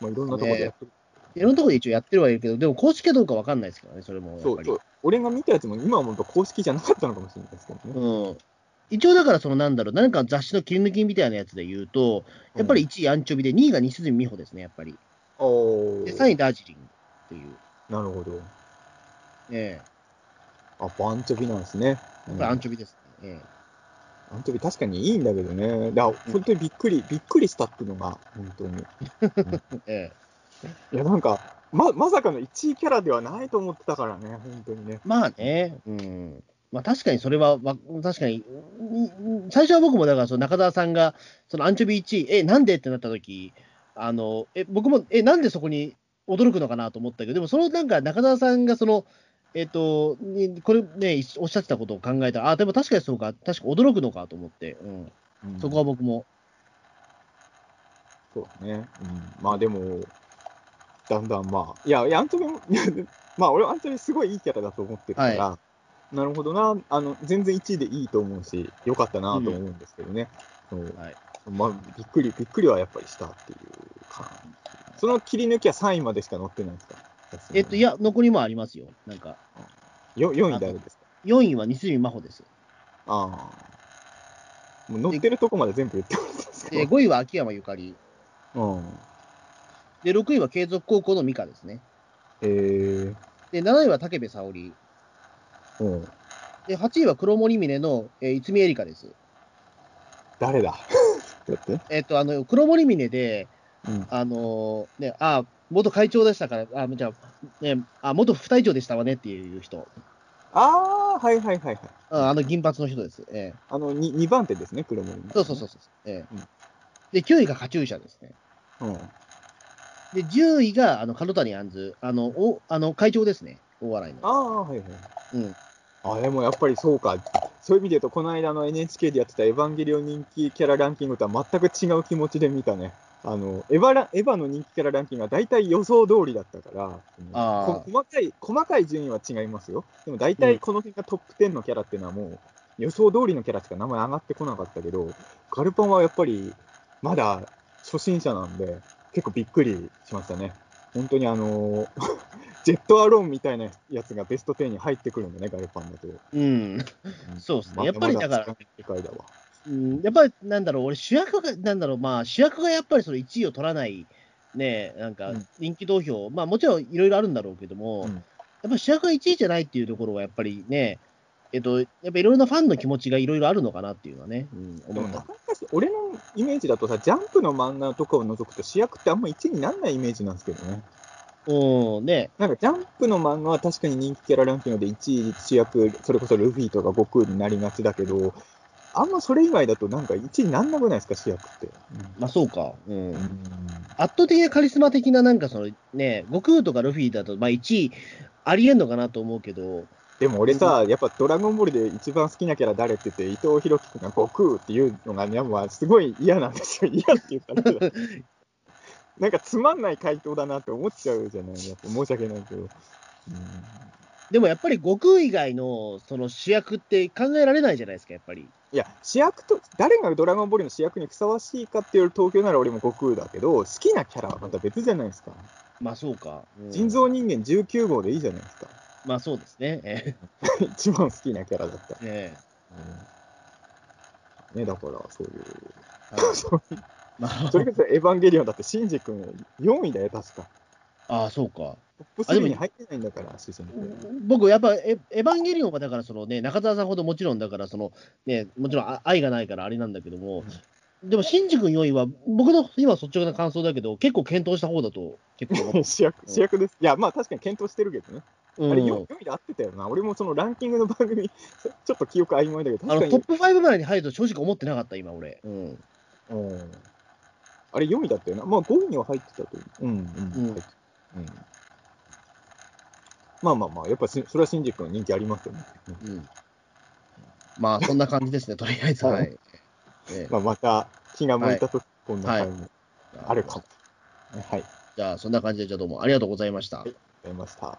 Speaker 3: まあ、いろんなところでやってる。
Speaker 2: いろんなところで一応やってるはいるけど、でも公式かどうかわかんないですからね、それも
Speaker 3: そうそう。俺が見たやつも今思うと公式じゃなかったのかもしれないですけどね。
Speaker 2: うん。一応だから、そのなんだろう、何か雑誌の切り抜きみたいなやつで言うと、やっぱり1位アンチョビで、2位が西住美穂ですね、やっぱり。おで、3位ダージリンっていう。
Speaker 3: なるほど。
Speaker 2: ええ
Speaker 3: あ、アンチョビなんですね。
Speaker 2: やっぱりアンチョビですね。ええ
Speaker 3: アンチョビ確かにいいんだけどね。だから本当にびっくり、びっくりしたっていうのが、本当に。[LAUGHS] ええいや、なんか、ま、まさかの1位キャラではないと思ってたからね、本当にね。
Speaker 2: まあね、うん。まあ確かにそれは、確かに、最初は僕もだからその中澤さんが、そのアンチョビ1位、え、なんでってなった時あの、え、僕も、え、なんでそこに驚くのかなと思ったけど、でもそのなんか中澤さんがその、えっ、ー、と、これね、おっしゃってたことを考えたら、あ、でも確かにそうか、確か驚くのかと思って、うん。うん、そこは僕も。
Speaker 3: そうね。うん。まあでも、だんだんまあ、いや、アントニー、[LAUGHS] まあ俺はアントニーすごいいいキャラだと思ってるから、はい、なるほどな、あの、全然1位でいいと思うし、よかったなと思うんですけどね。うん、はい、まあ、びっくり、びっくりはやっぱりしたっていう感じ。その切り抜きは3位までしか載ってないんですか？
Speaker 2: えっと、いや、残りもありますよ。なんか。
Speaker 3: よ4位誰ですか
Speaker 2: ?4 位は西住真帆です。
Speaker 3: ああ。もう載ってるとこまで全部言ってますか
Speaker 2: ？5位は秋山ゆかり。うん。で、6位は継続高校の美香ですね。へえ。で、7位は武部沙織。うん。で、8位は黒森峰の、えー、逸見エリカです。
Speaker 3: 誰だ？[LAUGHS]
Speaker 2: えっと、あの、黒森峰で、うん、あのー、ね、あ、元会長でしたから、あ、じゃあ、ね、あ、元副隊長でしたわねっていう人。
Speaker 3: ああ、はいはいはいはい。
Speaker 2: あの、銀髪の人です。え
Speaker 3: えあの2、2番手ですね、黒森、ね。
Speaker 2: そうそうそうそう。ええうん、で、9位がカチューシャですね。うん。で、10位が、あの、角谷杏子、あの、お、あの、会長ですね。大笑いの。
Speaker 3: ああ、はいはい。うん。あ、でもやっぱりそうか。そういう意味で言うと、この間の NHK でやってたエヴァンゲリオン人気キャラランキングとは全く違う気持ちで見たね。あの、エヴァラ、エヴァの人気キャラランキングは大体予想通りだったから、あ細かい、細かい順位は違いますよ。でも大体この辺がトップ10のキャラっていうのはもう、予想通りのキャラしか名前上がってこなかったけど、ガルパンはやっぱり、まだ初心者なんで、結構びっくりしましたね。本当にあのー、[LAUGHS] ジェットアローンみたいなやつがベスト10に入ってくるんでね、ガルパンだと。
Speaker 2: うん、そうですね。やっぱりだから、世界だわうん、やっぱりなんだろう、俺、主役が、なんだろう、まあ、主役がやっぱりその1位を取らない、ね、なんか人気投票、うん、まあもちろんいろいろあるんだろうけども、うん、やっぱ主役が1位じゃないっていうところは、やっぱりね、えっと、やっぱいろいろなファンの気持ちがいろいろあるのかなっていうのはね、うん、思った。
Speaker 3: 俺のイメージだとさ、ジャンプの漫画とかを除くと主役ってあんま1位にならないイメージなんですけどね。
Speaker 2: うん、ね。
Speaker 3: なんかジャンプの漫画は確かに人気キャラランキングで1位主役、それこそルフィとか悟空になりがちだけど、あんまそれ以外だとなんか1位になんなくないですか、主役って。
Speaker 2: まあそうか。うん。
Speaker 3: うん
Speaker 2: 圧倒的なカリスマ的な、なんかそのね、悟空とかルフィだと、まあ1位ありえんのかなと思うけど、
Speaker 3: でも俺さ、やっぱドラゴンボールで一番好きなキャラ誰って言って、伊藤博樹君が悟空っていうのがね、まあ、すごい嫌なんですよ。嫌って言ったら。なんかつまんない回答だなって思っちゃうじゃないやっぱ申し訳ないけど。うん
Speaker 2: でもやっぱり悟空以外のその主役って考えられないじゃないですか、やっぱり。
Speaker 3: いや、主役と、誰がドラゴンボールの主役にふさわしいかっていう東京なら俺も悟空だけど、好きなキャラはまた別じゃないですか。
Speaker 2: まあそうか。うん
Speaker 3: 人造人間19号でいいじゃないですか。
Speaker 2: まあそうですね。え [LAUGHS]
Speaker 3: 一番好きなキャラだったら。
Speaker 2: ええ
Speaker 3: ね、だから、そういう。
Speaker 2: えはい
Speaker 3: そういう
Speaker 2: まあ、[LAUGHS]
Speaker 3: それこそエヴァンゲリオンだって、シンジ君4位だよ、確か。
Speaker 2: ああ、そうか。
Speaker 3: トップ
Speaker 2: あでも
Speaker 3: 3に入ってないんだから。
Speaker 2: 僕、やっぱエ、エヴァンゲリオンはだから、そのね、中澤さんほどもちろんだから、そのね、もちろんあ愛がないからあれなんだけども、でも、シンジ君4位は、僕の今、率直な感想だけど、結構検討した方だと、結構 [LAUGHS]
Speaker 3: 主役、主役です。いや、まあ確かに検討してるけどね。
Speaker 2: うん
Speaker 3: あれ 4, 4位で合ってたよな。俺もそのランキングの番組、[LAUGHS] ちょっと記憶曖昧だけど、確かに
Speaker 2: トップ5ぐらいに入ると正直思ってなかった、今、俺。うん。
Speaker 3: うんあれ4位だったよな。まあ5位には入ってたと思う。うん、うん。
Speaker 2: うん
Speaker 3: うんまあまあまあ、やっぱしそれはシンジ君人気ありますよね。うん
Speaker 2: うん。まあ、そんな感じですね、[LAUGHS] とりあえず。
Speaker 3: はいまあ、また気が向いたとき、こんな回もあるかも。はい、ありがとう
Speaker 2: じゃあ、そんな感じで、じゃあどうもありがとうございました。
Speaker 3: ございました。